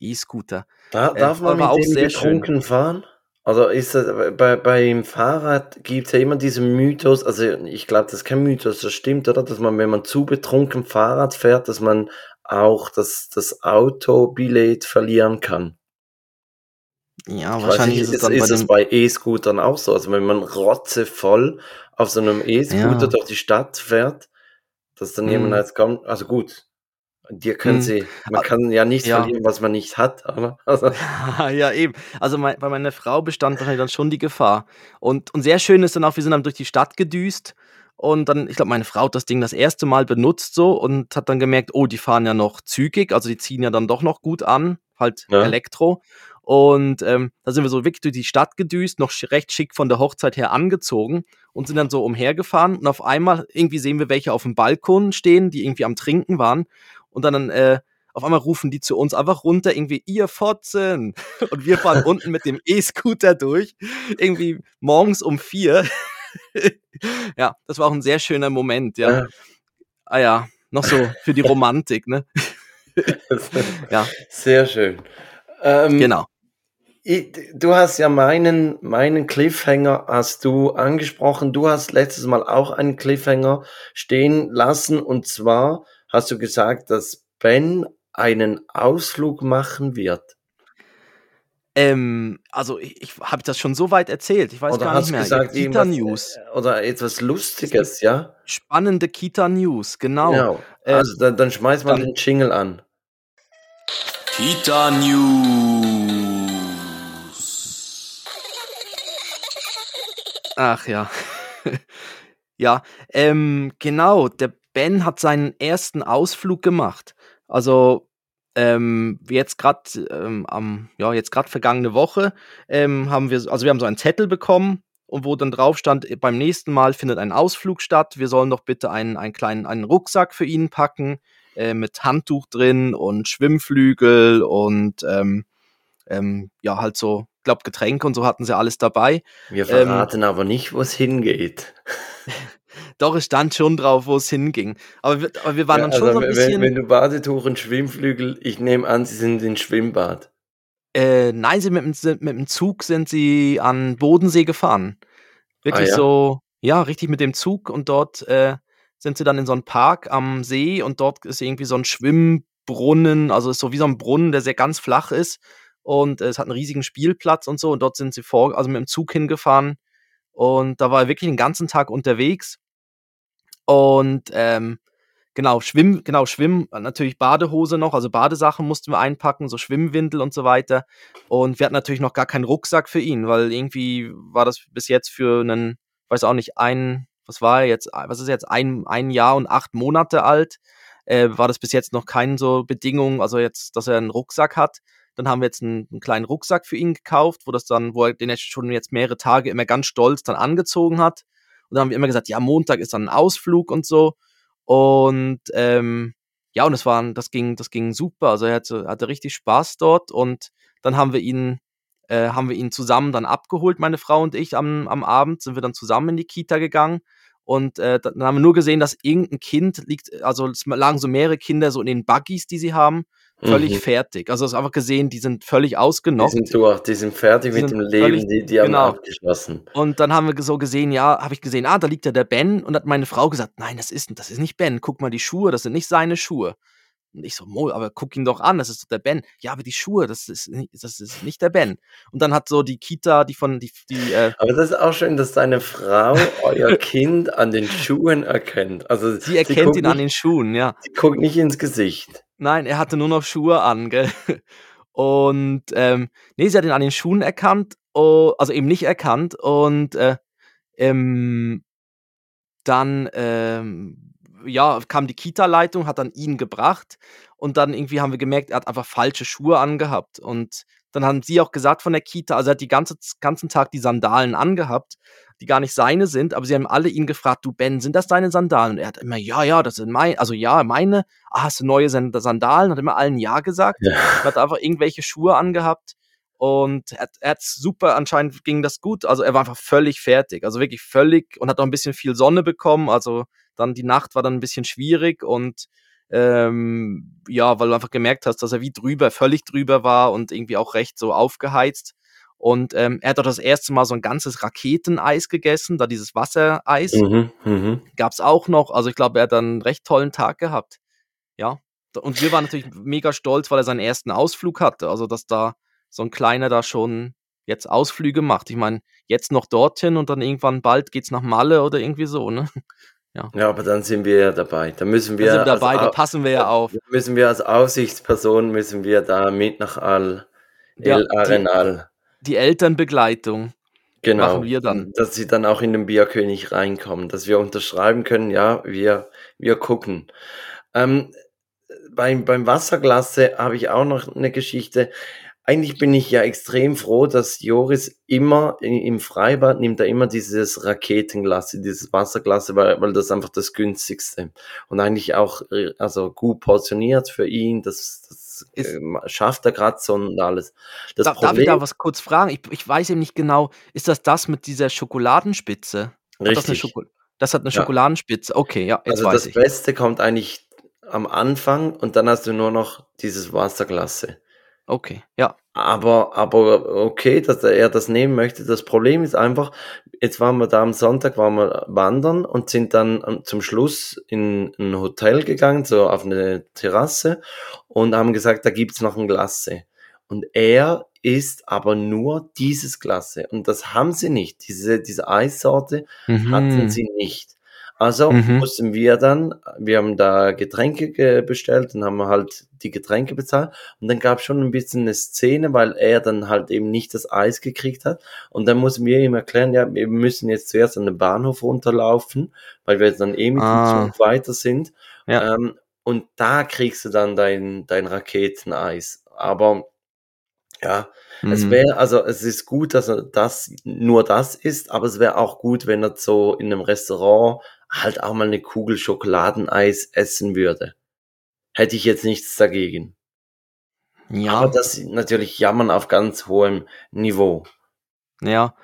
[SPEAKER 2] E-Scooter.
[SPEAKER 1] Da, äh, darf man mit auch sehr betrunken schön. fahren? Also ist das, bei, beim Fahrrad gibt es ja immer diesen Mythos, also ich glaube, das ist kein Mythos, das stimmt, oder? Dass man, wenn man zu betrunken Fahrrad fährt, dass man auch das, das Autobillett verlieren kann.
[SPEAKER 2] Ja, ich wahrscheinlich
[SPEAKER 1] nicht, ist es dann ist bei, bei E-Scootern auch so. Also wenn man rotzevoll auf so einem E-Scooter ja. durch die Stadt fährt, dass dann hm. jemand als kommt, also gut, dir können hm. sie, man kann ja nichts ja. verlieren, was man nicht hat, aber.
[SPEAKER 2] Also. ja, eben. Also mein, bei meiner Frau bestand wahrscheinlich dann schon die Gefahr. Und, und sehr schön ist dann auch, wir sind dann durch die Stadt gedüst und dann, ich glaube, meine Frau hat das Ding das erste Mal benutzt so und hat dann gemerkt, oh, die fahren ja noch zügig, also die ziehen ja dann doch noch gut an, halt ja. Elektro. Und ähm, da sind wir so wirklich durch die Stadt gedüst, noch recht schick von der Hochzeit her angezogen und sind dann so umhergefahren. Und auf einmal irgendwie sehen wir welche auf dem Balkon stehen, die irgendwie am Trinken waren. Und dann äh, auf einmal rufen die zu uns einfach runter, irgendwie, ihr Fotzen. Und wir fahren unten mit dem E-Scooter durch, irgendwie morgens um vier. ja, das war auch ein sehr schöner Moment, ja. ja. Ah ja, noch so für die Romantik, ne?
[SPEAKER 1] ja. Sehr schön.
[SPEAKER 2] Ähm, genau
[SPEAKER 1] du hast ja meinen, meinen Cliffhanger hast du angesprochen. Du hast letztes Mal auch einen Cliffhanger stehen lassen. Und zwar hast du gesagt, dass Ben einen Ausflug machen wird.
[SPEAKER 2] Ähm, also ich, ich habe das schon so weit erzählt. Ich weiß
[SPEAKER 1] oder
[SPEAKER 2] gar nicht mehr.
[SPEAKER 1] Gesagt, Kita News. Äh, oder etwas Lustiges, ja?
[SPEAKER 2] Spannende Kita News, genau. genau.
[SPEAKER 1] Also dann, dann schmeiß mal dann, den Jingle an.
[SPEAKER 2] Kita News. Ach ja. ja, ähm, genau. Der Ben hat seinen ersten Ausflug gemacht. Also ähm, jetzt gerade ähm, am, ja, jetzt gerade vergangene Woche ähm, haben wir, also wir haben so einen Zettel bekommen und wo dann drauf stand, beim nächsten Mal findet ein Ausflug statt. Wir sollen doch bitte einen, einen kleinen einen Rucksack für ihn packen äh, mit Handtuch drin und Schwimmflügel und ähm, ähm, ja, halt so glaube, Getränke und so hatten sie alles dabei.
[SPEAKER 1] Wir verraten ähm, aber nicht, wo es hingeht.
[SPEAKER 2] Doch, es stand schon drauf, wo es hinging. Aber wir, aber wir waren ja, dann schon also, so ein bisschen.
[SPEAKER 1] Wenn, wenn du Badetuch und Schwimmflügel, ich nehme an, sie sind in Schwimmbad.
[SPEAKER 2] Äh, nein, sie mit, mit, mit dem Zug sind sie an Bodensee gefahren. Wirklich ah, ja? so, ja, richtig mit dem Zug und dort äh, sind sie dann in so einem Park am See und dort ist irgendwie so ein Schwimmbrunnen, also ist so wie so ein Brunnen, der sehr ganz flach ist und es hat einen riesigen Spielplatz und so und dort sind sie vor, also mit dem Zug hingefahren und da war er wirklich den ganzen Tag unterwegs und ähm, genau, Schwimm, genau, Schwimm, natürlich Badehose noch, also Badesachen mussten wir einpacken, so Schwimmwindel und so weiter. Und wir hatten natürlich noch gar keinen Rucksack für ihn, weil irgendwie war das bis jetzt für einen, weiß auch nicht, ein, was war er jetzt, was ist jetzt, ein, ein Jahr und acht Monate alt, äh, war das bis jetzt noch keine so Bedingung, also jetzt, dass er einen Rucksack hat. Dann haben wir jetzt einen, einen, kleinen Rucksack für ihn gekauft, wo das dann, wo er den jetzt schon jetzt mehrere Tage immer ganz stolz dann angezogen hat. Und dann haben wir immer gesagt, ja, Montag ist dann ein Ausflug und so. Und ähm, ja, und das war, das ging, das ging super. Also er hatte, hatte richtig Spaß dort und dann haben wir ihn, äh, haben wir ihn zusammen dann abgeholt, meine Frau und ich am, am Abend, sind wir dann zusammen in die Kita gegangen. Und äh, dann haben wir nur gesehen, dass irgendein Kind liegt, also es lagen so mehrere Kinder so in den Buggies, die sie haben völlig mhm. fertig. Also hast einfach gesehen, die sind völlig ausgenockt.
[SPEAKER 1] Die sind durch, die sind fertig die mit sind dem Leben, völlig, die, die haben genau. abgeschlossen.
[SPEAKER 2] Und dann haben wir so gesehen, ja, habe ich gesehen, ah, da liegt ja der Ben und hat meine Frau gesagt, nein, das ist, das ist nicht Ben, guck mal die Schuhe, das sind nicht seine Schuhe. Und ich so, Mo, aber guck ihn doch an, das ist doch der Ben. Ja, aber die Schuhe, das ist, das ist nicht der Ben. Und dann hat so die Kita, die von, die, die
[SPEAKER 1] äh Aber das ist auch schön, dass deine Frau euer Kind an den Schuhen erkennt. Also
[SPEAKER 2] sie erkennt sie ihn nicht, an den Schuhen, ja.
[SPEAKER 1] Sie guckt nicht ins Gesicht.
[SPEAKER 2] Nein, er hatte nur noch Schuhe an, gell? Und ähm, nee, sie hat ihn an den Schuhen erkannt, oh, also eben nicht erkannt. Und äh, ähm, dann ähm, ja, kam die Kita-Leitung, hat dann ihn gebracht und dann irgendwie haben wir gemerkt, er hat einfach falsche Schuhe angehabt und dann haben sie auch gesagt von der Kita, also er hat die ganze, ganzen Tag die Sandalen angehabt, die gar nicht seine sind, aber sie haben alle ihn gefragt, du Ben, sind das deine Sandalen? Und er hat immer, ja, ja, das sind meine, also ja, meine, ah, hast du neue Sandalen? Hat immer allen Ja gesagt, ja. hat einfach irgendwelche Schuhe angehabt und er, er hat super, anscheinend ging das gut, also er war einfach völlig fertig, also wirklich völlig und hat auch ein bisschen viel Sonne bekommen, also dann die Nacht war dann ein bisschen schwierig und ähm, ja, weil du einfach gemerkt hast, dass er wie drüber, völlig drüber war und irgendwie auch recht so aufgeheizt. Und ähm, er hat auch das erste Mal so ein ganzes Raketeneis gegessen, da dieses Wassereis. Mhm, mh. Gab es auch noch. Also ich glaube, er hat dann einen recht tollen Tag gehabt. Ja. Und wir waren natürlich mega stolz, weil er seinen ersten Ausflug hatte. Also, dass da so ein Kleiner da schon jetzt Ausflüge macht. Ich meine, jetzt noch dorthin und dann irgendwann bald geht's nach Malle oder irgendwie so, ne?
[SPEAKER 1] Ja. ja, aber dann sind wir ja dabei. Da müssen wir,
[SPEAKER 2] da sind wir dabei, da passen wir ja auf.
[SPEAKER 1] Müssen wir als Aufsichtsperson, müssen wir da mit nach Al, ja, El Arenal.
[SPEAKER 2] Die, die Elternbegleitung
[SPEAKER 1] genau, machen wir dann. Dass sie dann auch in den Bierkönig reinkommen, dass wir unterschreiben können, ja, wir, wir gucken. Ähm, beim, beim Wasserglasse habe ich auch noch eine Geschichte eigentlich bin ich ja extrem froh, dass Joris immer im Freibad nimmt er immer dieses Raketenglas, dieses Wasserglas, weil, weil das einfach das günstigste und eigentlich auch äh, also gut portioniert für ihn. Das, das ist, äh, schafft er gerade so und alles.
[SPEAKER 2] Das da, Problem, darf ich da was kurz fragen? Ich, ich weiß eben nicht genau. Ist das das mit dieser Schokoladenspitze?
[SPEAKER 1] Hat richtig. Das,
[SPEAKER 2] Schoko das, hat eine ja. Schokoladenspitze. Okay, ja.
[SPEAKER 1] Jetzt also das ich. Beste kommt eigentlich am Anfang und dann hast du nur noch dieses Wasserglasse.
[SPEAKER 2] Okay, ja.
[SPEAKER 1] Aber, aber okay, dass er das nehmen möchte. Das Problem ist einfach, jetzt waren wir da am Sonntag, waren wir wandern und sind dann zum Schluss in ein Hotel gegangen, so auf eine Terrasse und haben gesagt, da gibt's noch ein Glasse. Und er isst aber nur dieses Glasse. Und das haben sie nicht. Diese, diese Eissorte mhm. hatten sie nicht. Also mhm. mussten wir dann, wir haben da Getränke bestellt und haben halt die Getränke bezahlt. Und dann gab es schon ein bisschen eine Szene, weil er dann halt eben nicht das Eis gekriegt hat. Und dann mussten wir ihm erklären, ja, wir müssen jetzt zuerst an den Bahnhof runterlaufen, weil wir dann eh mit ah. dem Zug weiter sind. Ja. Ähm, und da kriegst du dann dein, dein Raketeneis. Aber ja, mhm. es wäre, also es ist gut, dass er das nur das ist, aber es wäre auch gut, wenn er so in einem Restaurant halt auch mal eine Kugel Schokoladeneis essen würde. Hätte ich jetzt nichts dagegen. Ja. Aber das natürlich Jammern auf ganz hohem Niveau.
[SPEAKER 2] Ja.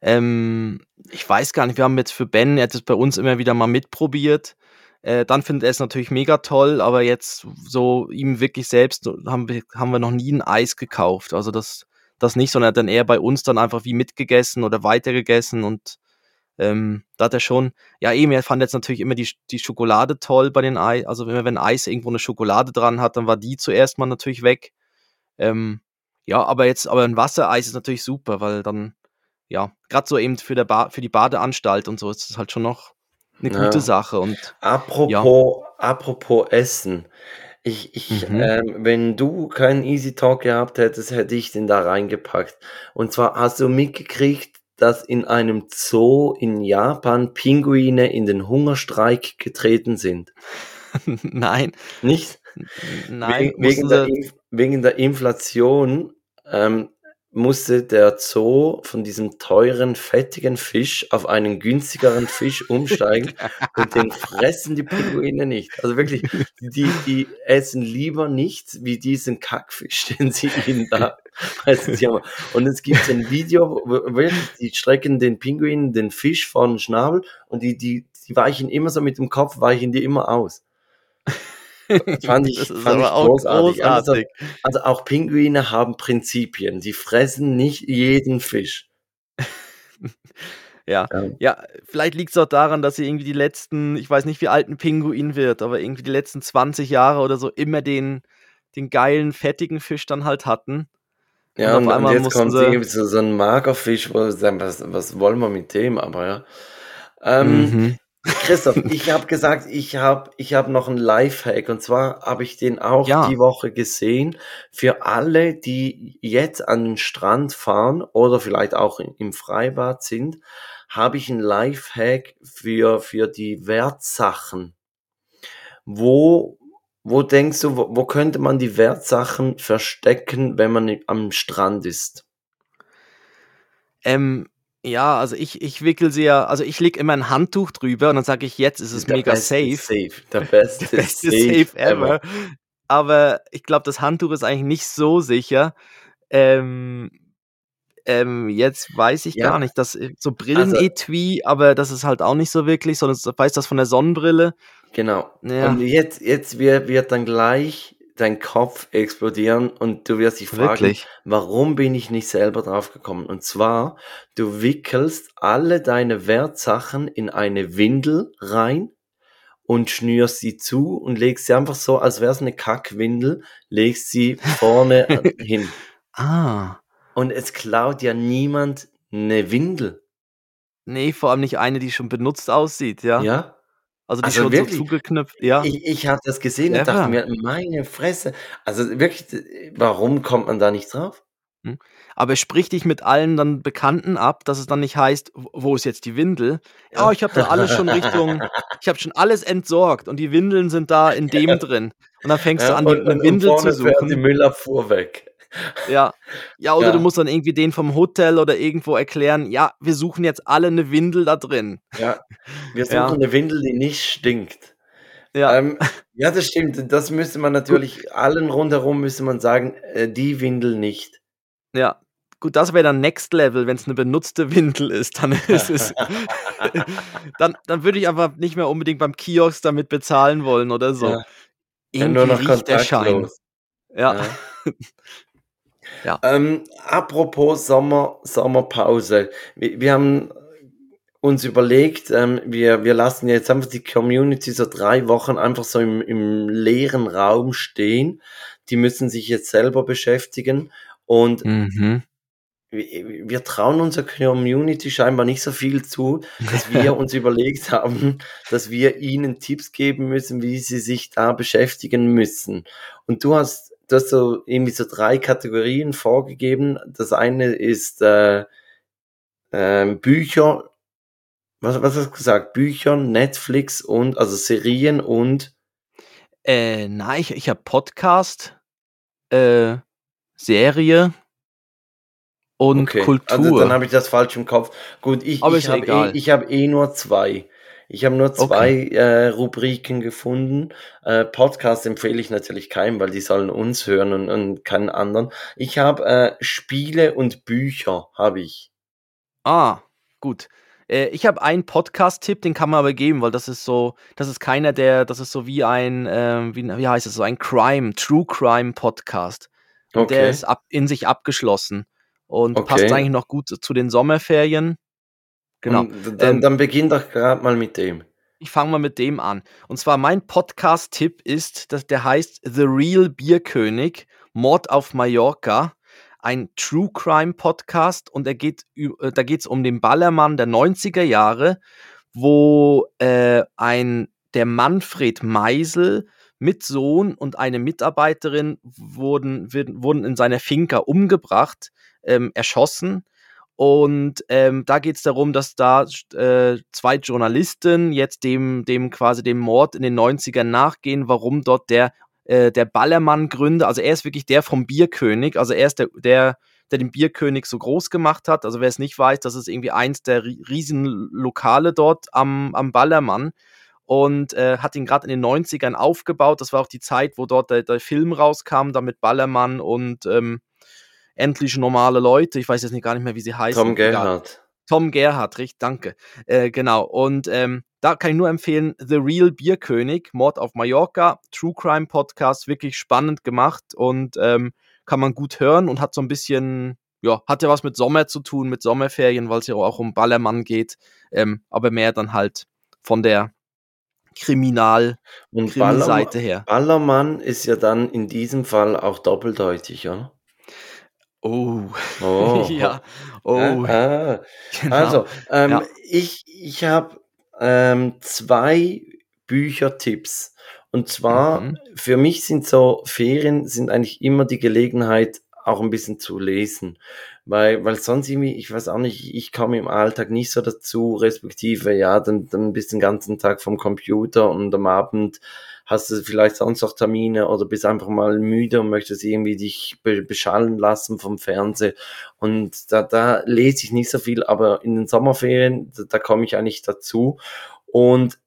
[SPEAKER 2] Ähm, ich weiß gar nicht, wir haben jetzt für Ben, er hat es bei uns immer wieder mal mitprobiert. Äh, dann findet er es natürlich mega toll, aber jetzt so ihm wirklich selbst haben wir, haben wir noch nie ein Eis gekauft. Also das, das nicht, sondern er hat dann eher bei uns dann einfach wie mitgegessen oder weitergegessen und ähm, da hat er schon, ja eben, er fand jetzt natürlich immer die, die Schokolade toll bei den Eis, also wenn, wenn Eis irgendwo eine Schokolade dran hat, dann war die zuerst mal natürlich weg. Ähm, ja, aber jetzt, aber ein Wassereis ist natürlich super, weil dann, ja, gerade so eben für, der ba für die Badeanstalt und so ist es halt schon noch eine gute ja. Sache. Und,
[SPEAKER 1] apropos, ja. apropos Essen. Ich, ich, mhm. ähm, wenn du keinen Easy Talk gehabt hättest, hätte ich den da reingepackt. Und zwar hast du mitgekriegt, dass in einem Zoo in Japan Pinguine in den Hungerstreik getreten sind?
[SPEAKER 2] Nein.
[SPEAKER 1] Nicht?
[SPEAKER 2] Nein.
[SPEAKER 1] Wegen, wegen, der, wegen der Inflation ähm, musste der Zoo von diesem teuren, fettigen Fisch auf einen günstigeren Fisch umsteigen und den fressen die Pinguine nicht. Also wirklich, die, die essen lieber nichts wie diesen Kackfisch, den sie ihnen da meistens. Und es gibt ein Video, wo die strecken den Pinguinen den Fisch vor den Schnabel und die, die, die weichen immer so mit dem Kopf, weichen die immer aus. Das fand ich, das fand ich großartig. Also, großartig. Also, also, auch Pinguine haben Prinzipien. Die fressen nicht jeden Fisch.
[SPEAKER 2] ja. ja, ja, vielleicht liegt es auch daran, dass sie irgendwie die letzten, ich weiß nicht, wie alt ein Pinguin wird, aber irgendwie die letzten 20 Jahre oder so immer den, den geilen, fettigen Fisch dann halt hatten.
[SPEAKER 1] Ja, und, und, und jetzt kommt irgendwie so, so ein Magerfisch, wo sie sagen, was, was wollen wir mit dem? Aber ja. Ähm, mhm. Christoph, ich habe gesagt, ich habe ich hab noch einen Lifehack und zwar habe ich den auch ja. die Woche gesehen. Für alle, die jetzt an den Strand fahren oder vielleicht auch im Freibad sind, habe ich einen Lifehack für, für die Wertsachen. Wo, wo denkst du, wo, wo könnte man die Wertsachen verstecken, wenn man am Strand ist?
[SPEAKER 2] Ähm, ja, also ich, ich wickel sie ja, also ich lege immer ein Handtuch drüber und dann sage ich, jetzt ist es
[SPEAKER 1] Der
[SPEAKER 2] mega safe.
[SPEAKER 1] Safe. Der beste,
[SPEAKER 2] Der beste
[SPEAKER 1] Safe,
[SPEAKER 2] Safe ever. Aber ich glaube, das Handtuch ist eigentlich nicht so sicher. Ähm, ähm, jetzt weiß ich
[SPEAKER 1] Ja.
[SPEAKER 2] gar nicht, dass äh, so
[SPEAKER 1] Also
[SPEAKER 2] Brillenetui, aber das ist halt auch nicht so wirklich, sondern du weißt das von der Sonnenbrille.
[SPEAKER 1] Genau.
[SPEAKER 2] Ja.
[SPEAKER 1] Und jetzt, jetzt wird, wird dann gleich dein Kopf explodieren und du wirst dich fragen,
[SPEAKER 2] Wirklich.
[SPEAKER 1] warum bin ich nicht selber drauf gekommen? Und zwar, du wickelst alle deine Wertsachen in eine Windel rein und schnürst sie zu und legst sie einfach so, als wäre es eine Kackwindel, legst sie vorne hin.
[SPEAKER 2] Ah.
[SPEAKER 1] Und es klaut ja niemand eine Windel.
[SPEAKER 2] Nee, vor allem nicht eine, die schon benutzt aussieht, ja.
[SPEAKER 1] Ja?
[SPEAKER 2] Also die
[SPEAKER 1] Also
[SPEAKER 2] schon
[SPEAKER 1] wirklich?
[SPEAKER 2] so zugeknüpft, ja.
[SPEAKER 1] Ich, ich habe das gesehen und
[SPEAKER 2] Clever.
[SPEAKER 1] dachte mir, meine Fresse. Also wirklich, warum kommt man da nicht drauf?
[SPEAKER 2] Aber sprich dich mit allen dann Bekannten ab, dass es dann nicht heißt, wo- ist jetzt die Windel? Ja, ich habe da alles schon Richtung, ich habe schon alles entsorgt und die Windeln sind da in dem drin. Und dann fängst du
[SPEAKER 1] Ja,
[SPEAKER 2] an,
[SPEAKER 1] und,
[SPEAKER 2] eine
[SPEAKER 1] und, und
[SPEAKER 2] Windel zu
[SPEAKER 1] vorne fährt die
[SPEAKER 2] suchen.
[SPEAKER 1] Müllabfuhr weg.
[SPEAKER 2] Ja. Ja, oder
[SPEAKER 1] Ja.
[SPEAKER 2] du musst dann irgendwie den vom Hotel oder irgendwo erklären, ja, wir suchen jetzt alle eine Windel da drin.
[SPEAKER 1] Ja, wir suchen
[SPEAKER 2] Ja.
[SPEAKER 1] eine Windel, die nicht stinkt.
[SPEAKER 2] Ja,
[SPEAKER 1] Ähm, ja, das stimmt. Das müsste man natürlich, allen rundherum müsste man sagen, äh, die Windel nicht.
[SPEAKER 2] ja. Gut, das wäre dann Next Level, wenn es eine benutzte Windel ist, dann ist es. dann, dann würde ich aber nicht mehr unbedingt beim Kiosk damit bezahlen wollen oder so.
[SPEAKER 1] Ja. Ja,
[SPEAKER 2] Irgendwie
[SPEAKER 1] nur noch
[SPEAKER 2] riecht der Schein. Ja.
[SPEAKER 1] Ja.
[SPEAKER 2] Ja.
[SPEAKER 1] Ähm, apropos Sommer, Sommerpause. Wir, wir haben uns überlegt, ähm, wir, wir lassen jetzt einfach die Community so drei Wochen einfach so im, im leeren Raum stehen. Die müssen sich jetzt selber beschäftigen und
[SPEAKER 2] Mhm.
[SPEAKER 1] wir, wir trauen unserer Community scheinbar nicht so viel zu, dass wir uns überlegt haben, dass wir ihnen Tipps geben müssen, wie sie sich da beschäftigen müssen. Und du hast, du hast so irgendwie so drei Kategorien vorgegeben. Das eine ist äh, ähm, Bücher, was, was hast du gesagt? Bücher, Netflix und also Serien und
[SPEAKER 2] Äh, nein, ich, ich habe Podcast, äh, Serie und
[SPEAKER 1] okay.
[SPEAKER 2] Kultur.
[SPEAKER 1] Also dann habe ich das falsch im Kopf. Gut, ich,
[SPEAKER 2] Aber
[SPEAKER 1] ich habe eh, ich hab eh nur zwei. Ich habe nur zwei äh, Rubriken gefunden. Äh, Podcast empfehle ich natürlich keinem, weil die sollen uns hören und, und keinen anderen. Ich habe äh, Spiele und Bücher, habe ich.
[SPEAKER 2] Ah, gut. Äh, ich habe einen Podcast-Tipp, den kann man aber geben, weil das ist so, das ist keiner, der, das ist so wie ein, ähm, wie, wie heißt es, so ein Crime, True Crime Podcast. Und der
[SPEAKER 1] Okay.
[SPEAKER 2] ist ab, in sich abgeschlossen und
[SPEAKER 1] Okay.
[SPEAKER 2] passt eigentlich noch gut zu den Sommerferien. Genau.
[SPEAKER 1] Und dann,
[SPEAKER 2] Ähm,
[SPEAKER 1] dann beginn doch gerade mal mit dem.
[SPEAKER 2] Ich fange mal mit dem an. Und zwar mein Podcast-Tipp ist, dass der heißt The Real Bierkönig, Mord auf Mallorca. Ein True Crime Podcast und er geht, äh, da geht es um den Ballermann der 90er Jahre, wo äh, ein der Manfred Meisel mit Sohn und eine Mitarbeiterin wurden, wurden in seiner Finca umgebracht, ähm, erschossen. Und ähm, da geht es darum, dass da äh, zwei Journalisten jetzt dem, dem quasi dem Mord in den 90ern nachgehen, warum dort der, äh, der Ballermann-Gründer, also er ist wirklich der vom Bierkönig, also er ist der, der, der den Bierkönig so groß gemacht hat. Also wer es nicht weiß, das ist irgendwie eins der ri- riesen Lokale dort am, am Ballermann und äh, hat ihn gerade in den 90ern aufgebaut. Das war auch die Zeit, wo dort der, der Film rauskam, da mit Ballermann und ähm, endlich normale Leute. Ich weiß jetzt nicht, gar nicht mehr, wie sie heißen.
[SPEAKER 1] Tom. Gerhardt.
[SPEAKER 2] Tom Gerhardt, richtig, danke. Äh, genau. Und ähm, da kann ich nur empfehlen, The Real Bierkönig, Mord auf Mallorca, True Crime Podcast, wirklich spannend gemacht und ähm, kann man gut hören und hat so ein bisschen, ja, hat ja was mit Sommer zu tun, mit Sommerferien, weil es ja auch um Ballermann geht, ähm, aber mehr dann halt von der Kriminal,
[SPEAKER 1] Und Ballermann,
[SPEAKER 2] Krimi-Seite her.
[SPEAKER 1] Ballermann ist ja dann in diesem Fall auch doppeldeutig, oder?
[SPEAKER 2] Oh,
[SPEAKER 1] Oh.
[SPEAKER 2] ja, oh,
[SPEAKER 1] Ah, ah.
[SPEAKER 2] genau.
[SPEAKER 1] Also, ähm,
[SPEAKER 2] Ja.
[SPEAKER 1] ich, ich habe ähm, zwei Büchertipps. Und zwar,
[SPEAKER 2] Mhm.
[SPEAKER 1] für mich sind so Ferien sind eigentlich immer die Gelegenheit, auch ein bisschen zu lesen. Weil, weil sonst irgendwie, ich weiß auch nicht, ich komme im Alltag nicht so dazu, respektive, ja, dann, dann bist du den ganzen Tag vom Computer und am Abend hast du vielleicht sonst noch Termine oder bist einfach mal müde und möchtest irgendwie dich be beschallen lassen vom Fernsehen. Und da, da lese ich nicht so viel, aber in den Sommerferien, da, da komme ich eigentlich dazu. Und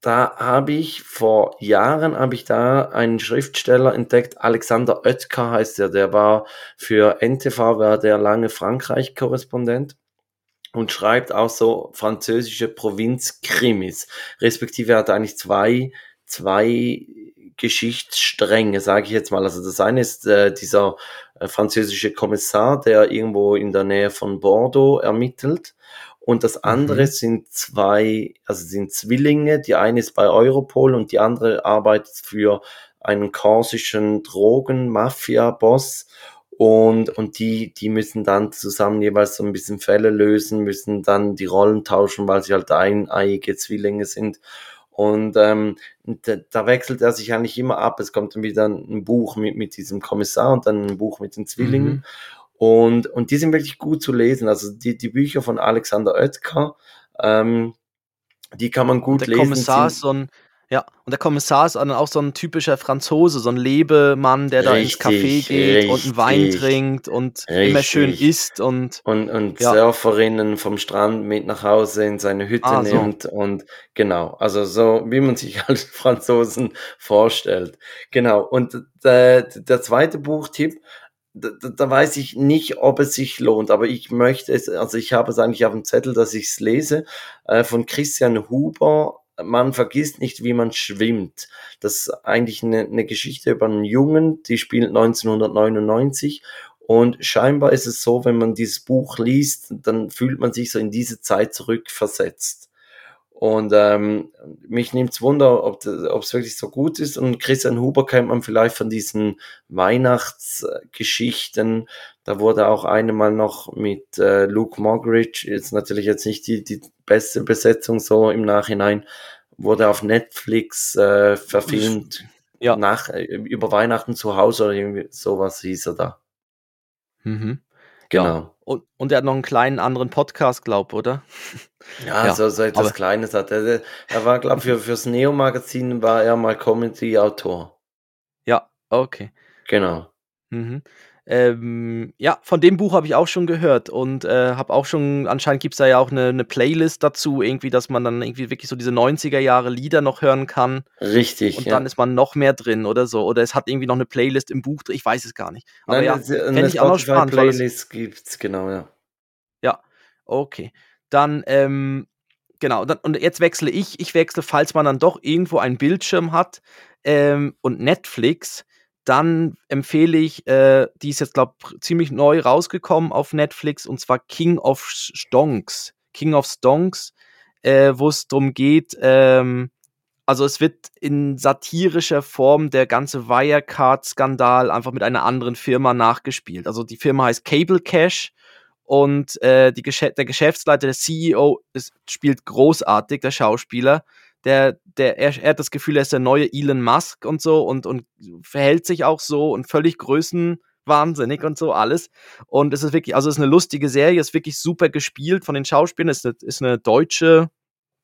[SPEAKER 1] da habe ich vor Jahren habe ich da einen Schriftsteller entdeckt, Alexander Oetker heißt er, der war für NTV, war der lange Frankreich-Korrespondent und schreibt auch so französische Provinzkrimis, respektive er hat eigentlich zwei, zwei Geschichtsstränge, sage ich jetzt mal. Also das eine ist äh, dieser äh, französische Kommissar, der irgendwo in der Nähe von Bordeaux ermittelt und das andere mhm. sind zwei, also sind Zwillinge. Die eine ist bei Europol und die andere arbeitet für einen korsischen Drogen-Mafia-Boss. Und, und die, die müssen dann zusammen jeweils so ein bisschen Fälle lösen, müssen dann die Rollen tauschen, weil sie halt eineiige Zwillinge sind. Und ähm, da, da wechselt er sich eigentlich immer ab. Es kommt dann wieder ein Buch mit, mit diesem Kommissar und dann ein Buch mit den Zwillingen. Mhm. Und, und die sind wirklich gut zu lesen. Also die, die Bücher von Alexander Oetker, ähm, die kann man gut
[SPEAKER 2] der
[SPEAKER 1] lesen.
[SPEAKER 2] Kommissar ist so ein, ja, und der Kommissar ist dann auch so ein typischer Franzose, so ein Lebemann, der richtig, da ins Café geht richtig, und einen Wein trinkt und richtig. immer schön isst und
[SPEAKER 1] und, und ja. Surferinnen vom Strand mit nach Hause in seine Hütte ah, nimmt so. und genau, also so wie man sich als Franzosen vorstellt. Genau. Und der, der zweite Buchtipp da, da weiß ich nicht, ob es sich lohnt, aber ich möchte es, also ich habe es eigentlich auf dem Zettel, dass ich es lese, äh, von Christian Huber, man vergisst nicht, wie man schwimmt. Das ist eigentlich eine, eine Geschichte über einen Jungen, die spielt 1999 und scheinbar ist es so, wenn man dieses Buch liest, dann fühlt man sich so in diese Zeit zurückversetzt. Und ähm, mich nimmt's Wunder, ob es wirklich so gut ist. Und Christian Huber kennt man vielleicht von diesen Weihnachtsgeschichten. Da wurde auch eine mal noch mit äh, Luke Mogridge, ist natürlich jetzt nicht die, die beste Besetzung so im Nachhinein, wurde auf Netflix äh, verfilmt. Ja. Nach, äh, über Weihnachten zu Hause oder irgendwie sowas hieß er da.
[SPEAKER 2] Mhm. Genau. Ja. Und, und er hat noch einen kleinen anderen Podcast, glaub, oder?
[SPEAKER 1] Ja, ja so, so etwas aber, Kleines hat er. Er war, glaube ich, für, fürs Neo-Magazin war er mal Comedy-Autor.
[SPEAKER 2] Ja, okay.
[SPEAKER 1] Genau.
[SPEAKER 2] Mhm. Ähm, ja, von dem Buch habe ich auch schon gehört und äh, habe auch schon, anscheinend gibt es da ja auch eine, eine, Playlist dazu, irgendwie, dass man dann irgendwie wirklich so diese 90er Jahre Lieder noch hören kann.
[SPEAKER 1] Richtig.
[SPEAKER 2] Und ja. dann ist man noch mehr drin oder so. Oder es hat irgendwie noch eine Playlist im Buch drin, ich weiß es gar nicht. Aber Nein, ja,
[SPEAKER 1] fände ich auch noch spannend. Playlist gibt es, genau, ja.
[SPEAKER 2] Ja, okay. Dann, ähm, genau, dann, und jetzt wechsle ich. Ich wechsle, falls man dann doch irgendwo einen Bildschirm hat ähm, und Netflix dann empfehle ich, äh, die ist jetzt, glaube ich, ziemlich neu rausgekommen auf Netflix, und zwar King of Stonks. King of Stonks, äh, wo es darum geht, ähm, also es wird in satirischer Form der ganze Wirecard-Skandal einfach mit einer anderen Firma nachgespielt. Also die Firma heißt Cable Cash und äh, Gesch der Geschäftsleiter, der CEO, ist, spielt großartig, der Schauspieler der, der, er, er hat das Gefühl, er ist der neue Elon Musk und so und, und verhält sich auch so und völlig größenwahnsinnig und so alles. Und es ist wirklich, also es ist eine lustige Serie, ist wirklich super gespielt von den Schauspielern, ist eine, ist eine deutsche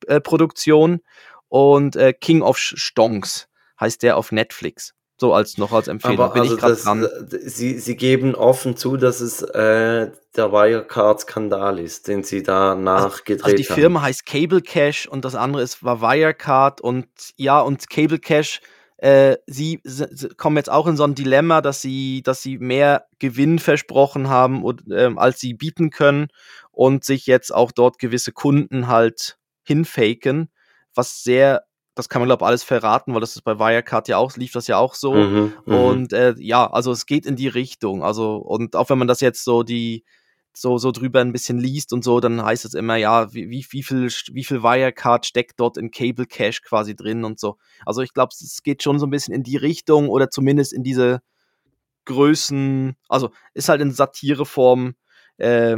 [SPEAKER 2] äh, Produktion und äh, King of Stonks heißt der auf Netflix. So als noch als Empfehlung.
[SPEAKER 1] Aber Bin also ich das, dran. Sie, Sie geben offen zu, dass es äh, der Wirecard-Skandal ist, den Sie da also, nachgedreht haben. Also
[SPEAKER 2] die Firma heißt Cable Cash und das andere ist war Wirecard und ja und Cable Cash. Äh, sie, sie, kommen jetzt auch in so ein Dilemma, dass sie, dass sie mehr Gewinn versprochen haben, und, äh, als sie bieten können und sich jetzt auch dort gewisse Kunden halt hinfaken, was sehr das kann man, glaube ich, alles verraten, weil das ist bei Wirecard ja auch, lief das ja auch so. Mhm, mhm, und äh, ja, also es geht in die Richtung. Also, und auch wenn man das jetzt so die so, so drüber ein bisschen liest und so, dann heißt es immer, ja, wie, wie, wie, viel, wie viel Wirecard steckt dort in Cable Cash quasi drin und so. Also ich glaube, es geht schon so ein bisschen in die Richtung oder zumindest in diese Größen, also ist halt in Satireform, äh,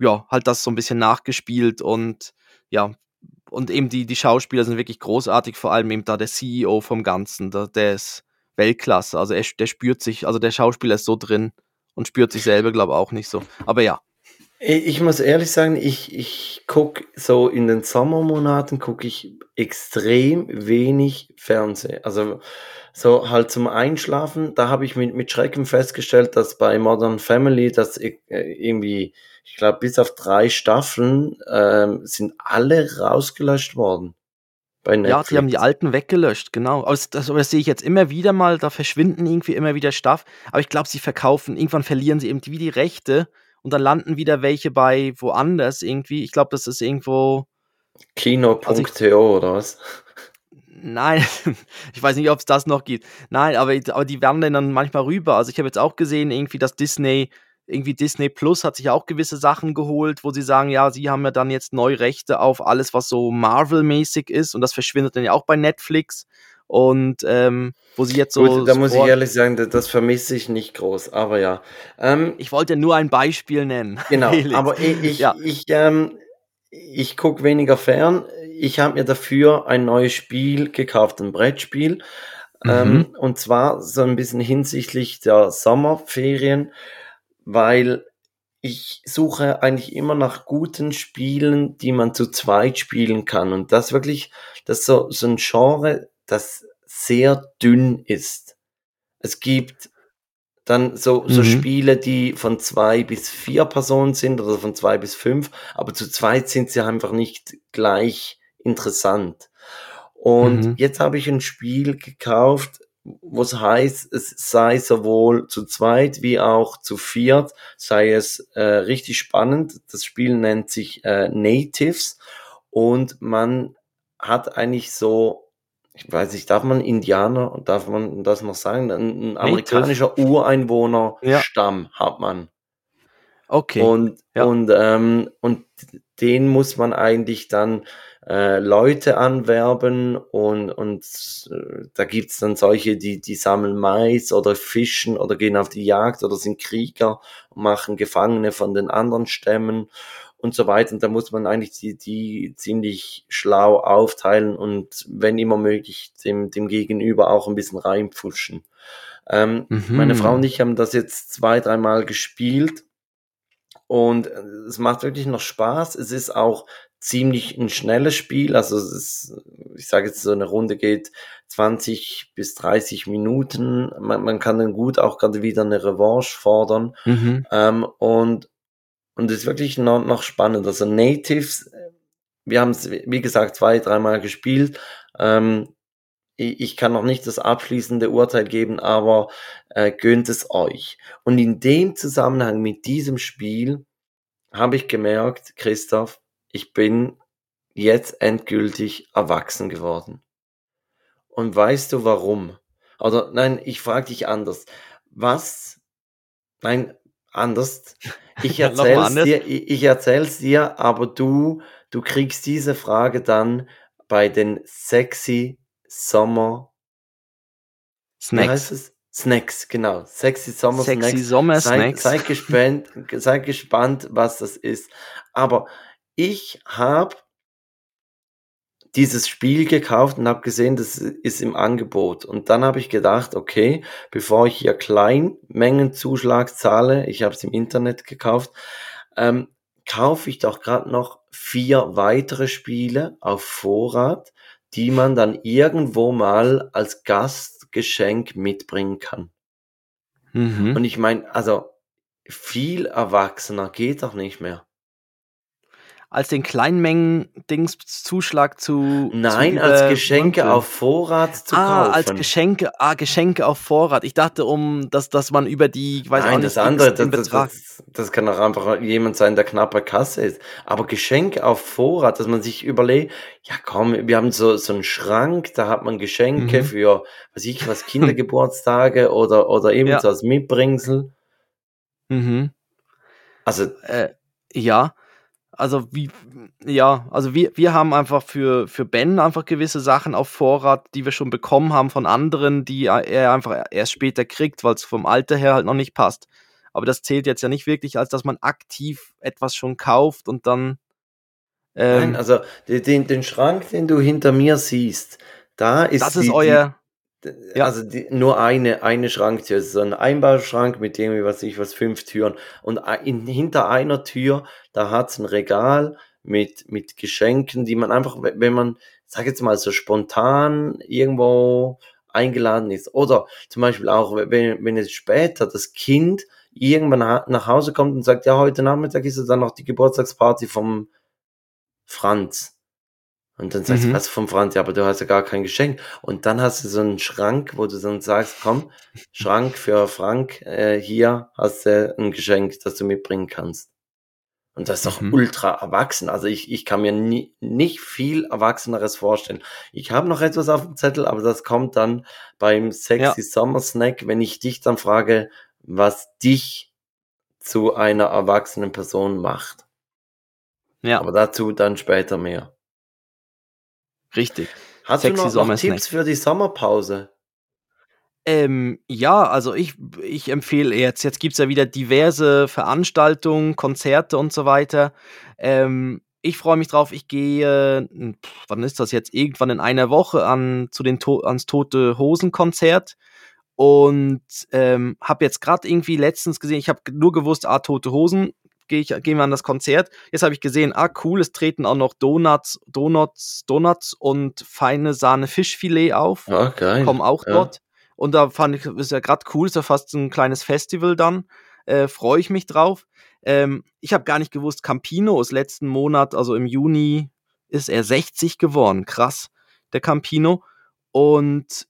[SPEAKER 2] ja, halt das so ein bisschen nachgespielt und ja, und eben die, die Schauspieler sind wirklich großartig, vor allem eben da der CEO vom Ganzen, der, der ist Weltklasse. Also er, der spürt sich, also der Schauspieler ist so drin und spürt sich selber, glaube ich, auch nicht so. Aber ja.
[SPEAKER 1] Ich muss ehrlich sagen, ich, ich gucke so in den Sommermonaten gucke ich extrem wenig Fernsehen. Also so halt zum Einschlafen, da habe ich mit, mit Schrecken festgestellt, dass bei Modern Family, ich, äh, irgendwie, ich glaube, bis auf drei Staffeln ähm, sind alle rausgelöscht worden.
[SPEAKER 2] Bei. Ja, die haben die alten weggelöscht, genau. Aber das, das, das sehe ich jetzt immer wieder mal, da verschwinden irgendwie immer wieder Staff. Aber ich glaube, sie verkaufen, irgendwann verlieren sie eben wie die Rechte und dann landen wieder welche bei woanders irgendwie. Ich glaube, das ist irgendwo.
[SPEAKER 1] Kino.to also oder was?
[SPEAKER 2] Nein, ich weiß nicht, ob es das noch gibt. Nein, aber, aber die werden dann manchmal rüber. Also ich habe jetzt auch gesehen, irgendwie, dass Disney, irgendwie Disney Plus hat sich auch gewisse Sachen geholt, wo sie sagen, ja, sie haben ja dann jetzt neue Rechte auf alles, was so Marvel-mäßig ist und das verschwindet dann ja auch bei Netflix. Und ähm, wo sie jetzt so.
[SPEAKER 1] Gut, da muss ich ehrlich sagen, das, das vermisse ich nicht groß, aber ja.
[SPEAKER 2] Ähm, ich wollte nur ein Beispiel nennen.
[SPEAKER 1] Genau, aber ich, ich, ja. ich, ähm, ich gucke weniger fern. Ich habe mir dafür ein neues Spiel gekauft, ein Brettspiel. Mhm. Ähm, und zwar so ein bisschen hinsichtlich der Sommerferien, weil ich suche eigentlich immer nach guten Spielen, die man zu zweit spielen kann. Und das wirklich, das ist so, so ein Genre, das sehr dünn ist. Es gibt dann so, so mhm. Spiele, die von zwei bis vier Personen sind oder von zwei bis fünf, aber zu zweit sind sie einfach nicht gleich interessant. Und mhm. jetzt habe ich ein Spiel gekauft, was heißt, es sei sowohl zu zweit wie auch zu viert, sei es äh, richtig spannend. Das Spiel nennt sich äh, Natives und man hat eigentlich so ich weiß nicht, darf man Indianer, darf man das noch sagen? Ein, ein amerikanischer Ureinwohnerstamm ja. hat man.
[SPEAKER 2] Okay.
[SPEAKER 1] Und, ja. und, ähm, und den muss man eigentlich dann äh, Leute anwerben und, und äh, da gibt's dann solche, die, die sammeln Mais oder fischen oder gehen auf die Jagd oder sind Krieger und machen Gefangene von den anderen Stämmen und so weiter. Und da muss man eigentlich die, die ziemlich schlau aufteilen und wenn immer möglich dem, dem Gegenüber auch ein bisschen reinpfuschen. Ähm, mhm. Meine Frau und ich haben das jetzt zwei, dreimal gespielt und es macht wirklich noch Spaß. Es ist auch ziemlich ein schnelles Spiel. Also es ist, ich sage jetzt, so eine Runde geht 20 bis 30 Minuten. Man, man kann dann gut auch gerade wieder eine Revanche fordern. Mhm. Ähm, und und es ist wirklich noch, noch spannend. Also Natives, wir haben es, wie gesagt, zwei, dreimal gespielt. Ähm, ich, ich kann noch nicht das abschließende Urteil geben, aber äh, gönnt es euch. Und in dem Zusammenhang mit diesem Spiel habe ich gemerkt, Christoph, ich bin jetzt endgültig erwachsen geworden. Und weißt du warum? Oder nein, ich frage dich anders. Was? Nein, anders. Ich erzähl's dir, ich, ich erzähl's dir, aber du, du kriegst diese Frage dann bei den sexy Sommer
[SPEAKER 2] Snacks. Wie heißt es?
[SPEAKER 1] Snacks, genau. Sexy Sommer
[SPEAKER 2] Sexy Snacks. Sommer Snacks.
[SPEAKER 1] Sei, sei, gespannt, sei gespannt, was das ist. Aber ich habe dieses Spiel gekauft und habe gesehen, das ist im Angebot. Und dann habe ich gedacht, okay, bevor ich hier Kleinmengenzuschlag zahle, ich habe es im Internet gekauft, ähm, kaufe ich doch gerade noch vier weitere Spiele auf Vorrat, die man dann irgendwo mal als Gastgeschenk mitbringen kann. Mhm. Und ich meine, also viel erwachsener geht doch nicht mehr
[SPEAKER 2] als den Kleinmengen-Dings-Zuschlag zu.
[SPEAKER 1] Nein, zu als Geschenke Monte. auf Vorrat zu
[SPEAKER 2] ah,
[SPEAKER 1] kaufen.
[SPEAKER 2] als Geschenke, ah, Geschenke auf Vorrat. Ich dachte, um, dass, dass man über die,
[SPEAKER 1] weiß Nein, auch nicht, das andere, das, das, das, das, kann auch einfach jemand sein, der knapper Kasse ist. Aber Geschenke auf Vorrat, dass man sich überlegt, ja komm, wir haben so, so einen Schrank, da hat man Geschenke mhm. für, weiß ich was, Kindergeburtstage oder, oder eben ja. so als Mitbringsel.
[SPEAKER 2] Mhm. Also, äh, ja, also wie, ja, also wir, wir haben einfach für, für Ben einfach gewisse Sachen auf Vorrat, die wir schon bekommen haben von anderen, die er einfach erst später kriegt, weil es vom Alter her halt noch nicht passt. Aber das zählt jetzt ja nicht wirklich, als dass man aktiv etwas schon kauft und dann.
[SPEAKER 1] Ähm, Nein, also den, den Schrank, den du hinter mir siehst, da ist.
[SPEAKER 2] Das ist euer.
[SPEAKER 1] Ja. also die, nur eine, eine Schranktür. Es ist so ein Einbauschrank mit irgendwie, was ich was, fünf Türen. Und in, hinter einer Tür, da hat's ein Regal mit, mit Geschenken, die man einfach, wenn man, sag jetzt mal, so spontan irgendwo eingeladen ist. Oder zum Beispiel auch, wenn, wenn es später das Kind irgendwann nach Hause kommt und sagt, ja, heute Nachmittag ist es dann noch die Geburtstagsparty vom Franz. Und dann sagst mhm. du, was vom Franz? Ja, aber du hast ja gar kein Geschenk. Und dann hast du so einen Schrank, wo du dann sagst, komm, Schrank für Frank, äh, hier hast du ein Geschenk, das du mitbringen kannst. Und das ist doch mhm. ultra erwachsen. Also ich, ich kann mir nie, nicht viel Erwachseneres vorstellen. Ich habe noch etwas auf dem Zettel, aber das kommt dann beim Sexy ja. Summer Snack, wenn ich dich dann frage, was dich zu einer erwachsenen Person macht. Ja. Aber dazu dann später mehr.
[SPEAKER 2] Richtig.
[SPEAKER 1] Hast Sexy du noch, noch Tipps für die Sommerpause?
[SPEAKER 2] Ähm, ja, also ich, ich empfehle jetzt, jetzt gibt es ja wieder diverse Veranstaltungen, Konzerte und so weiter. Ähm, ich freue mich drauf, ich gehe, wann ist das jetzt? Irgendwann in einer Woche an, zu den to ans Tote Hosen Konzert und ähm, habe jetzt gerade irgendwie letztens gesehen, ich habe nur gewusst, ah, Tote Hosen, gehe ich, gehen wir an das Konzert. Jetzt habe ich gesehen, ah cool, es treten auch noch Donuts, Donuts, Donuts und feine Sahne Fischfilet auf.
[SPEAKER 1] Ah, geil.
[SPEAKER 2] Kommen auch ja. dort. Und da fand ich, ist ja gerade cool, ist ja fast ein kleines Festival dann. Äh, Freue ich mich drauf. Ähm, ich habe gar nicht gewusst, Campino ist letzten Monat, also im Juni, ist er 60 geworden. Krass, der Campino. Und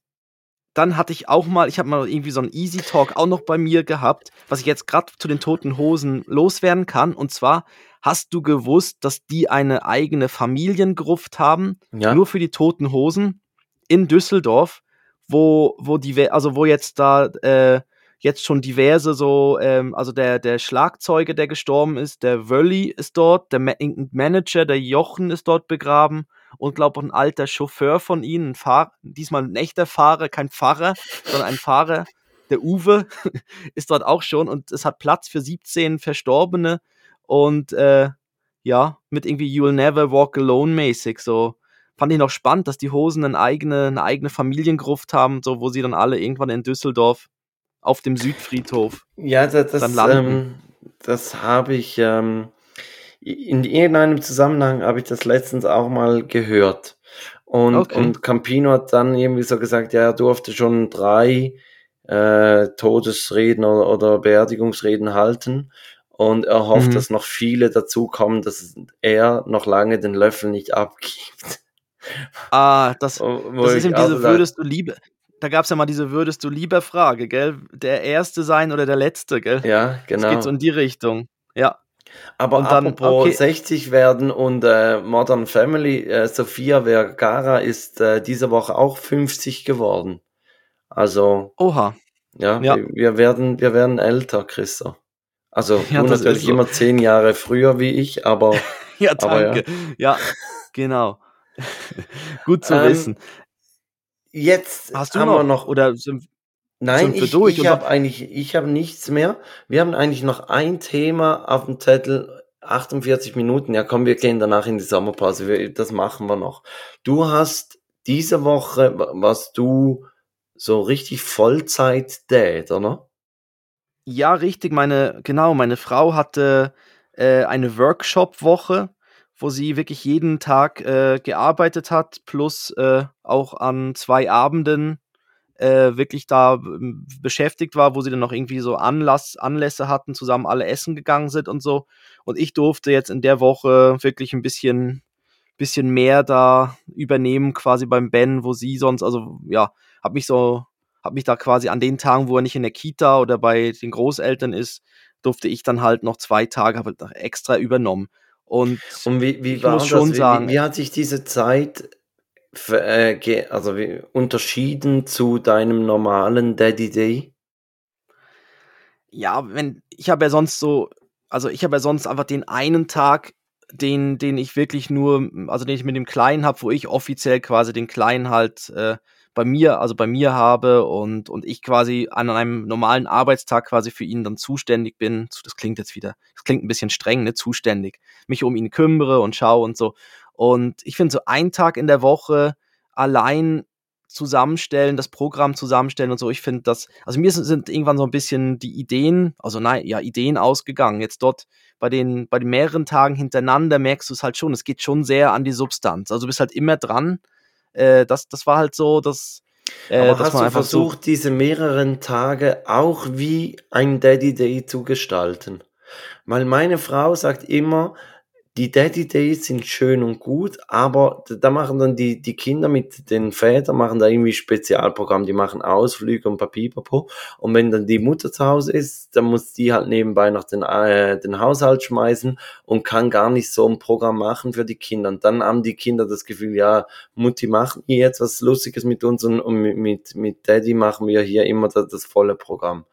[SPEAKER 2] dann hatte ich auch mal, ich habe mal irgendwie so einen Easy Talk auch noch bei mir gehabt, was ich jetzt gerade zu den toten Hosen loswerden kann. Und zwar, hast du gewusst, dass die eine eigene Familiengruft haben, ja. nur für die toten Hosen in Düsseldorf, wo, wo die, also wo jetzt da äh, jetzt schon diverse so, ähm, also der, der Schlagzeuger, der gestorben ist, der Wölli ist dort, der Ma Manager, der Jochen ist dort begraben und glaube auch ein alter Chauffeur von ihnen, ein Fahr diesmal ein echter Fahrer, kein Pfarrer, sondern ein Fahrer, der Uwe ist dort auch schon und es hat Platz für 17 Verstorbene und äh, ja, mit irgendwie You'll Never Walk Alone mäßig, so fand ich noch spannend, dass die Hosen eine eigene, eine eigene Familiengruft haben, so wo sie dann alle irgendwann in Düsseldorf auf dem Südfriedhof
[SPEAKER 1] ja, das, das. Ähm, das habe ich ähm, in irgendeinem Zusammenhang habe ich das letztens auch mal gehört. Und, okay. und Campino hat dann irgendwie so gesagt, ja, er durfte schon drei äh, Todesreden oder, oder Beerdigungsreden halten. Und er hofft, mhm. dass noch viele dazukommen, dass er noch lange den Löffel nicht abgibt.
[SPEAKER 2] Ah, das, das ist eben diese würdest du lieber. Da gab es ja mal diese würdest du lieber Frage, gell? Der Erste sein oder der Letzte, gell?
[SPEAKER 1] Ja, genau. Das
[SPEAKER 2] geht so in die Richtung. Ja.
[SPEAKER 1] Aber und dann, apropos okay. 60 werden und äh, Modern Family, äh, Sofia Vergara ist äh, diese Woche auch 50 geworden. Also.
[SPEAKER 2] Oha.
[SPEAKER 1] Ja, ja. Wir, wir, werden, wir werden älter, Christa. Also ja, du natürlich so. immer zehn Jahre früher wie ich, aber.
[SPEAKER 2] ja, danke. Aber ja. ja. genau. Gut zu ähm, wissen.
[SPEAKER 1] Jetzt
[SPEAKER 2] Hast du haben noch, wir noch
[SPEAKER 1] oder Nein, ich, ich habe eigentlich, ich habe nichts mehr. Wir haben eigentlich noch ein Thema auf dem Zettel. 48 Minuten. Ja, komm, wir gehen danach in die Sommerpause. Wir, das machen wir noch. Du hast diese Woche, was du so richtig Vollzeit-Dad, oder?
[SPEAKER 2] Ja, richtig. Meine, genau, meine Frau hatte äh, eine Workshop-Woche, wo sie wirklich jeden Tag äh, gearbeitet hat, plus äh, auch an zwei Abenden äh, wirklich da ähm, beschäftigt war, wo sie dann noch irgendwie so Anlass, Anlässe hatten, zusammen alle essen gegangen sind und so. Und ich durfte jetzt in der Woche wirklich ein bisschen, bisschen mehr da übernehmen, quasi beim Ben, wo sie sonst, also ja, hab mich so, hab mich da quasi an den Tagen, wo er nicht in der Kita oder bei den Großeltern ist, durfte ich dann halt noch zwei Tage halt extra übernommen. Und,
[SPEAKER 1] und wie, wie war das? Schon wie, sagen, wie, wie hat sich diese Zeit also wie, unterschieden zu deinem normalen Daddy Day?
[SPEAKER 2] Ja, wenn ich habe ja sonst so, also ich habe ja sonst einfach den einen Tag, den, den ich wirklich nur, also den ich mit dem Kleinen habe, wo ich offiziell quasi den Kleinen halt äh, bei mir, also bei mir habe und, und ich quasi an einem normalen Arbeitstag quasi für ihn dann zuständig bin. Das klingt jetzt wieder, das klingt ein bisschen streng, ne? Zuständig. Mich um ihn kümmere und schaue und so. Und ich finde so ein Tag in der Woche allein zusammenstellen, das Programm zusammenstellen und so. Ich finde das, also mir sind, irgendwann so ein bisschen die Ideen, also nein, ja, Ideen ausgegangen. Jetzt dort bei den, bei den mehreren Tagen hintereinander merkst du es halt schon, es geht schon sehr an die Substanz. Also du bist halt immer dran. Äh, das, das war halt so, dass.
[SPEAKER 1] Äh, Aber hast du versucht, so diese mehreren Tage auch wie ein Daddy Day zu gestalten? Weil meine Frau sagt immer, die Daddy Days sind schön und gut, aber da machen dann die, die Kinder mit den Vätern machen da irgendwie Spezialprogramm, die machen Ausflüge und Papipapo. Und wenn dann die Mutter zu Hause ist, dann muss die halt nebenbei noch den, äh, den Haushalt schmeißen und kann gar nicht so ein Programm machen für die Kinder. Und dann haben die Kinder das Gefühl, ja, Mutti macht jetzt was Lustiges mit uns und, und mit, mit, mit Daddy machen wir hier immer das, das volle Programm.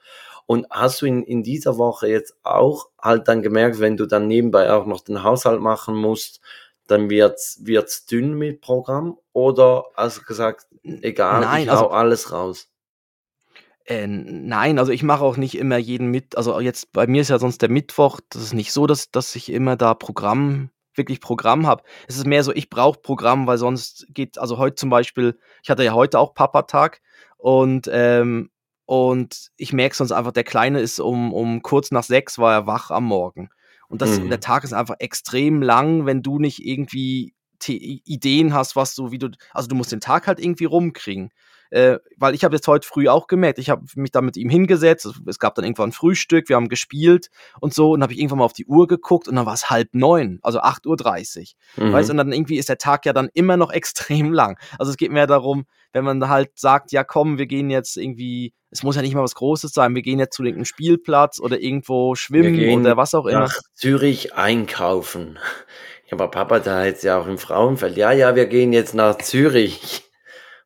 [SPEAKER 1] Und hast du in, in dieser Woche jetzt auch halt dann gemerkt, wenn du dann nebenbei auch noch den Haushalt machen musst, dann wird's, wird's dünn mit Programm? Oder hast du gesagt, egal,
[SPEAKER 2] Nein,
[SPEAKER 1] ich hau also, alles raus?
[SPEAKER 2] Äh, nein, also ich mache auch nicht immer jeden mit, also jetzt bei mir ist ja sonst der Mittwoch, das ist nicht so, dass, dass ich immer da Programm, wirklich Programm habe. Es ist mehr so, ich brauche Programm, weil sonst geht, also heute zum Beispiel, ich hatte ja heute auch Papa-Tag und ähm, und ich merke sonst einfach, der Kleine ist um, um kurz nach sechs war er wach am Morgen. Und das, mhm. der Tag ist einfach extrem lang, wenn du nicht irgendwie Ideen hast, was du, wie du, also du musst den Tag halt irgendwie rumkriegen. Äh, weil ich habe jetzt heute früh auch gemerkt, ich habe mich da mit ihm hingesetzt, es gab dann irgendwann ein Frühstück, wir haben gespielt und so, und habe ich irgendwann mal auf die Uhr geguckt und dann war es halb neun, also 8.30 Uhr. Mhm. Weißt und dann irgendwie ist der Tag ja dann immer noch extrem lang. Also es geht mehr darum, wenn man halt sagt, ja komm, wir gehen jetzt irgendwie, es muss ja nicht mal was Großes sein, wir gehen jetzt zu irgendeinem Spielplatz oder irgendwo schwimmen oder was auch immer. Nach
[SPEAKER 1] Zürich einkaufen. Ja, aber Papa da jetzt ja auch im Frauenfeld. Ja, ja, wir gehen jetzt nach Zürich.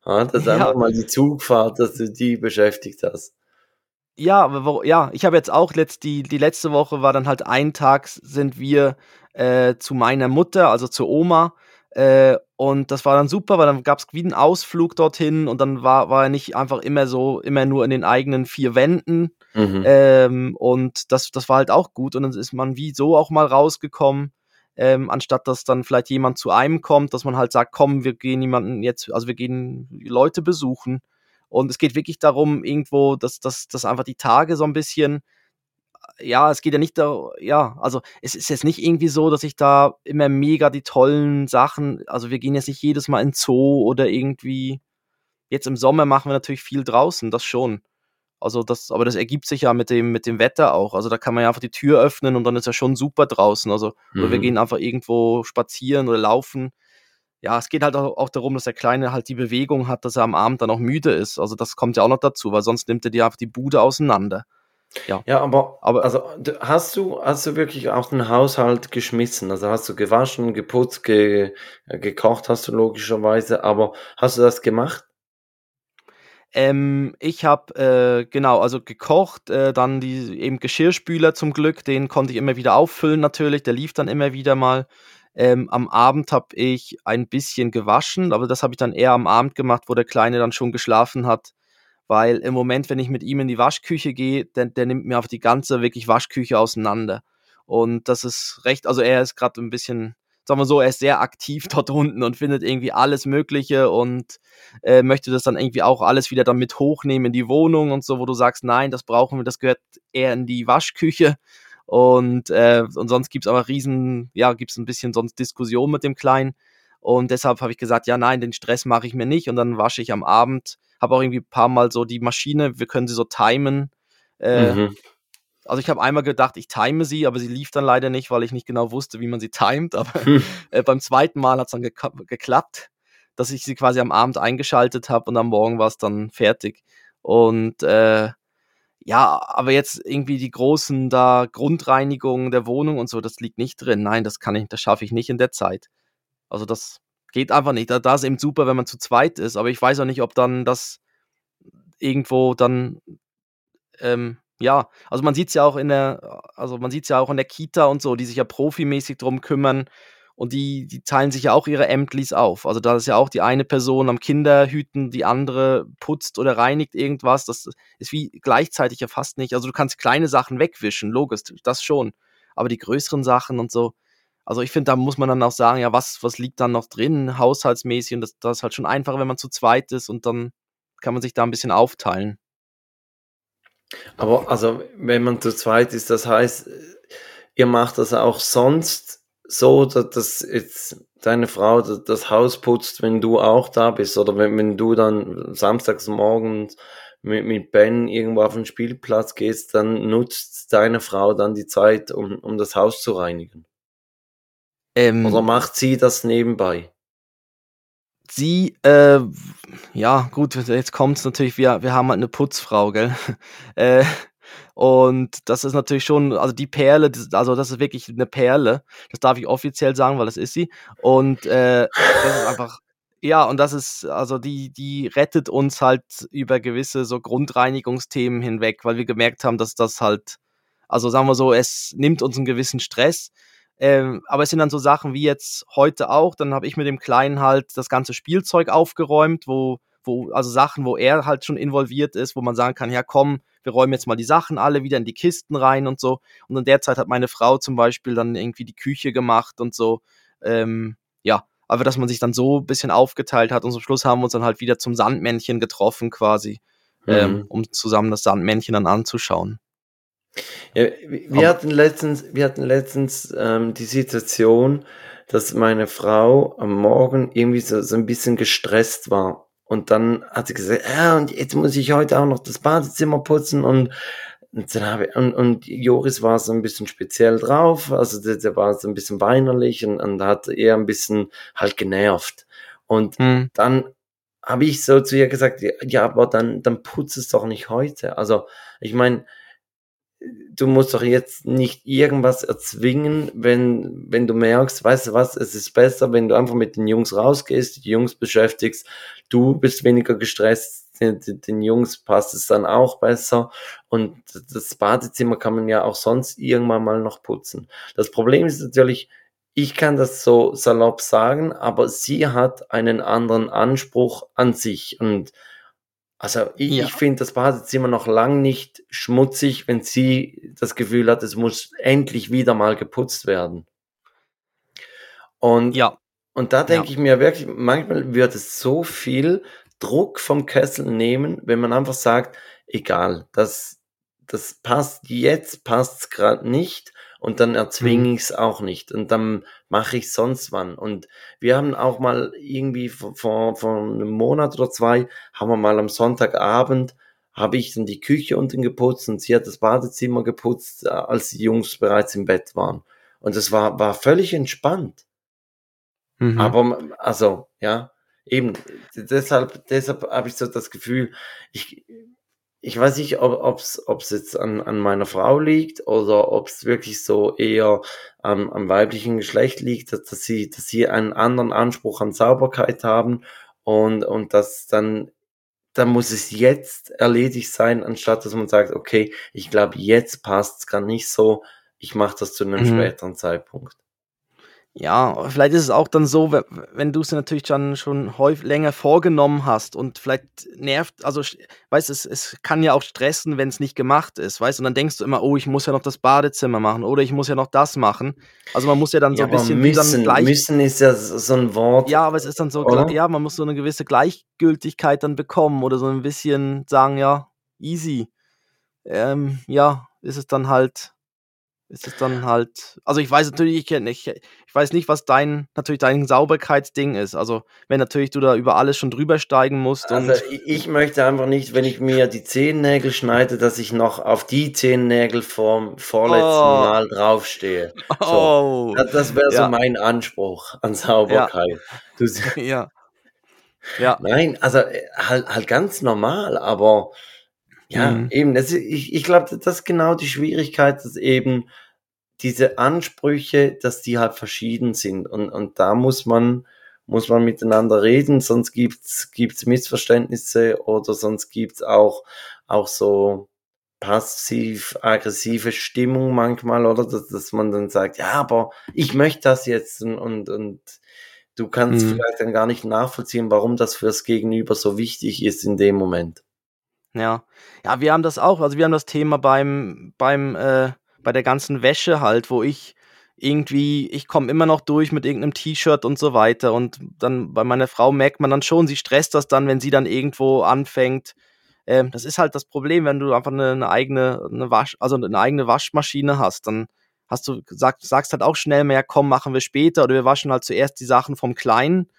[SPEAKER 1] Ja, das ist ja. einfach mal die Zugfahrt, dass du die beschäftigt hast.
[SPEAKER 2] Ja, aber wo, ja, ich habe jetzt auch letzt, die, die letzte Woche war dann halt ein Tag, sind wir äh, zu meiner Mutter, also zur Oma. Äh, und das war dann super, weil dann gab es wie einen Ausflug dorthin und dann war, war er nicht einfach immer so, immer nur in den eigenen vier Wänden. Mhm. Ähm, und das, das war halt auch gut. Und dann ist man wie so auch mal rausgekommen ähm, anstatt dass dann vielleicht jemand zu einem kommt, dass man halt sagt, komm, wir gehen jemanden jetzt, also wir gehen Leute besuchen. Und es geht wirklich darum, irgendwo, dass, dass, dass einfach die Tage so ein bisschen, ja, es geht ja nicht da, ja, also es ist jetzt nicht irgendwie so, dass ich da immer mega die tollen Sachen, also wir gehen jetzt nicht jedes Mal in Zoo oder irgendwie, jetzt im Sommer machen wir natürlich viel draußen, das schon. Also das, aber das ergibt sich ja mit dem, mit dem Wetter auch. Also da kann man ja einfach die Tür öffnen und dann ist ja schon super draußen. Also mhm. wir gehen einfach irgendwo spazieren oder laufen. Ja, es geht halt auch, auch, darum, dass der Kleine halt die Bewegung hat, dass er am Abend dann auch müde ist. Also das kommt ja auch noch dazu, weil sonst nimmt er dir einfach die Bude auseinander.
[SPEAKER 1] Ja, ja aber, aber also hast du, hast du wirklich auch den Haushalt geschmissen? Also hast du gewaschen, geputzt, ge, gekocht hast du logischerweise, aber hast du das gemacht?
[SPEAKER 2] Ähm, ich habe äh, genau, also gekocht, äh, dann die eben Geschirrspüler zum Glück, den konnte ich immer wieder auffüllen natürlich, der lief dann immer wieder mal. Ähm, am Abend habe ich ein bisschen gewaschen, aber das habe ich dann eher am Abend gemacht, wo der Kleine dann schon geschlafen hat. Weil im Moment, wenn ich mit ihm in die Waschküche gehe, der, der nimmt mir auf die ganze wirklich Waschküche auseinander. Und das ist recht, also er ist gerade ein bisschen sagen wir so, er ist sehr aktiv dort unten und findet irgendwie alles Mögliche und äh, möchte das dann irgendwie auch alles wieder dann mit hochnehmen in die Wohnung und so, wo du sagst, nein, das brauchen wir, das gehört eher in die Waschküche. Und, äh, und sonst gibt's aber riesen, ja, gibt's ein bisschen sonst Diskussion mit dem Kleinen. Und deshalb habe ich gesagt, ja, nein, den Stress mache ich mir nicht. Und dann wasche ich am Abend, habe auch irgendwie ein paar Mal so die Maschine, wir können sie so timen. Äh, mhm. Also ich habe einmal gedacht, ich time sie, aber sie lief dann leider nicht, weil ich nicht genau wusste, wie man sie timet. Aber hm. äh, beim zweiten Mal hat es dann ge geklappt, dass ich sie quasi am Abend eingeschaltet habe und am Morgen war es dann fertig. Und äh, ja, aber jetzt irgendwie die großen da Grundreinigungen der Wohnung und so, das liegt nicht drin. Nein, das kann ich, das schaffe ich nicht in der Zeit. Also das geht einfach nicht. Da, da ist eben super, wenn man zu zweit ist, aber ich weiß auch nicht, ob dann das irgendwo dann ähm, ja, also man sieht es ja auch in der, also man sieht ja auch in der Kita und so, die sich ja profimäßig drum kümmern und die, die teilen sich ja auch ihre Ämtlis auf. Also da ist ja auch die eine Person am Kinderhüten, die andere putzt oder reinigt irgendwas. Das ist wie gleichzeitig ja fast nicht. Also du kannst kleine Sachen wegwischen, logisch, das schon. Aber die größeren Sachen und so, also ich finde, da muss man dann auch sagen, ja, was, was liegt dann noch drin, haushaltsmäßig und das, das ist halt schon einfacher, wenn man zu zweit ist und dann kann man sich da ein bisschen aufteilen.
[SPEAKER 1] Aber also, wenn man zu zweit ist, das heißt, ihr macht das auch sonst so, dass jetzt deine Frau das Haus putzt, wenn du auch da bist oder wenn, wenn du dann samstags morgens mit, mit Ben irgendwo auf den Spielplatz gehst, dann nutzt deine Frau dann die Zeit, um, um das Haus zu reinigen. Ähm, oder macht sie das nebenbei?
[SPEAKER 2] Sie, äh, ja, gut, jetzt kommt's natürlich, wir, wir haben halt eine Putzfrau, gell? äh, und das ist natürlich schon, also die Perle, also das ist wirklich eine Perle. Das darf ich offiziell sagen, weil das ist sie. Und äh, das ist einfach, ja, und das ist, also die, die rettet uns halt über gewisse so Grundreinigungsthemen hinweg, weil wir gemerkt haben, dass das halt, also sagen wir so, es nimmt uns einen gewissen Stress. Ähm, aber es sind dann so Sachen wie jetzt heute auch, dann habe ich mit dem Kleinen halt das ganze Spielzeug aufgeräumt, wo, wo, also Sachen, wo er halt schon involviert ist, wo man sagen kann, ja komm, wir räumen jetzt mal die Sachen alle wieder in die Kisten rein und so. Und in der Zeit hat meine Frau zum Beispiel dann irgendwie die Küche gemacht und so. Ähm, ja, aber dass man sich dann so ein bisschen aufgeteilt hat und zum Schluss haben wir uns dann halt wieder zum Sandmännchen getroffen quasi, ähm, mhm. ähm, um zusammen das Sandmännchen dann anzuschauen.
[SPEAKER 1] Ja, wir, hatten letztens, wir hatten letztens ähm, die Situation, dass meine Frau am Morgen irgendwie so, so ein bisschen gestresst war. Und dann hat sie gesagt, ja, und jetzt muss ich heute auch noch das Badezimmer putzen und und, dann habe ich, und, und Joris war so ein bisschen speziell drauf, also der, der war so ein bisschen weinerlich und, und hat eher ein bisschen halt genervt. Und mhm. dann habe ich so zu ihr gesagt, ja, aber dann, dann putz es doch nicht heute. Also ich meine, du musst doch jetzt nicht irgendwas erzwingen, wenn, wenn du merkst, weißt du was, es ist besser, wenn du einfach mit den Jungs rausgehst, die Jungs beschäftigst, du bist weniger gestresst, den, den Jungs passt es dann auch besser und das Badezimmer kann man ja auch sonst irgendwann mal noch putzen. Das Problem ist natürlich, ich kann das so salopp sagen, aber sie hat einen anderen Anspruch an sich und also ich, ja. ich finde das Badezimmer noch lang nicht schmutzig, wenn sie das Gefühl hat, es muss endlich wieder mal geputzt werden. Und, ja. und da denke ja. ich mir wirklich, manchmal wird es so viel Druck vom Kessel nehmen, wenn man einfach sagt, egal, das, das passt jetzt, passt es gerade nicht und dann erzwinge mhm. ich es auch nicht und dann mache ich sonst wann. Und wir haben auch mal irgendwie vor, vor, einem Monat oder zwei, haben wir mal am Sonntagabend, habe ich dann die Küche unten geputzt und sie hat das Badezimmer geputzt, äh, als die Jungs bereits im Bett waren. Und es war, war völlig entspannt. Mhm. Aber, also, ja, eben, deshalb, deshalb habe ich so das Gefühl, ich, ich weiß nicht, ob es jetzt an, an meiner Frau liegt oder ob es wirklich so eher ähm, am weiblichen Geschlecht liegt, dass, dass, sie, dass sie einen anderen Anspruch an Sauberkeit haben und, und dass dann, dann muss es jetzt erledigt sein, anstatt dass man sagt, okay, ich glaube, jetzt passt es gar nicht so, ich mache das zu einem mhm. späteren Zeitpunkt.
[SPEAKER 2] Ja, vielleicht ist es auch dann so, wenn du es natürlich dann schon häufig länger vorgenommen hast und vielleicht nervt, also weißt du, es, es kann ja auch stressen, wenn es nicht gemacht ist, weißt du, und dann denkst du immer, oh, ich muss ja noch das Badezimmer machen oder ich muss ja noch das machen. Also man muss ja dann so ja, ein bisschen
[SPEAKER 1] müssen, gleich. Müssen ist ja so ein Wort.
[SPEAKER 2] Ja, aber es ist dann so, oder? ja, man muss so eine gewisse Gleichgültigkeit dann bekommen oder so ein bisschen sagen, ja, easy. Ähm, ja, ist es dann halt ist es dann halt, also ich weiß natürlich, ich, ich, ich weiß nicht, was dein, natürlich dein Sauberkeitsding ist. Also wenn natürlich du da über alles schon drüber steigen musst.
[SPEAKER 1] Also ich möchte einfach nicht, wenn ich mir die Zehennägel schneide, dass ich noch auf die Zehennägel vom vorletzten oh. Mal draufstehe. So, oh. Das, das wäre ja. so mein Anspruch an Sauberkeit.
[SPEAKER 2] Ja. ja.
[SPEAKER 1] ja. Nein, also äh, halt, halt ganz normal, aber ja, mhm. eben, das, ich, ich glaube, das ist genau die Schwierigkeit, dass eben diese Ansprüche, dass die halt verschieden sind. Und, und da muss man, muss man miteinander reden, sonst gibt's gibt's Missverständnisse oder sonst gibt's auch, auch so passiv-aggressive Stimmung manchmal, oder? Dass, dass man dann sagt, ja, aber ich möchte das jetzt und, und, und du kannst mhm. vielleicht dann gar nicht nachvollziehen, warum das fürs Gegenüber so wichtig ist in dem Moment.
[SPEAKER 2] Ja. Ja, wir haben das auch, also wir haben das Thema beim, beim, äh, bei der ganzen Wäsche halt, wo ich irgendwie, ich komme immer noch durch mit irgendeinem T-Shirt und so weiter. Und dann bei meiner Frau merkt man dann schon, sie stresst das dann, wenn sie dann irgendwo anfängt. Ähm, das ist halt das Problem, wenn du einfach eine, eine, eigene, eine Wasch, also eine eigene Waschmaschine hast, dann hast du gesagt, sagst halt auch schnell mehr, komm, machen wir später oder wir waschen halt zuerst die Sachen vom Kleinen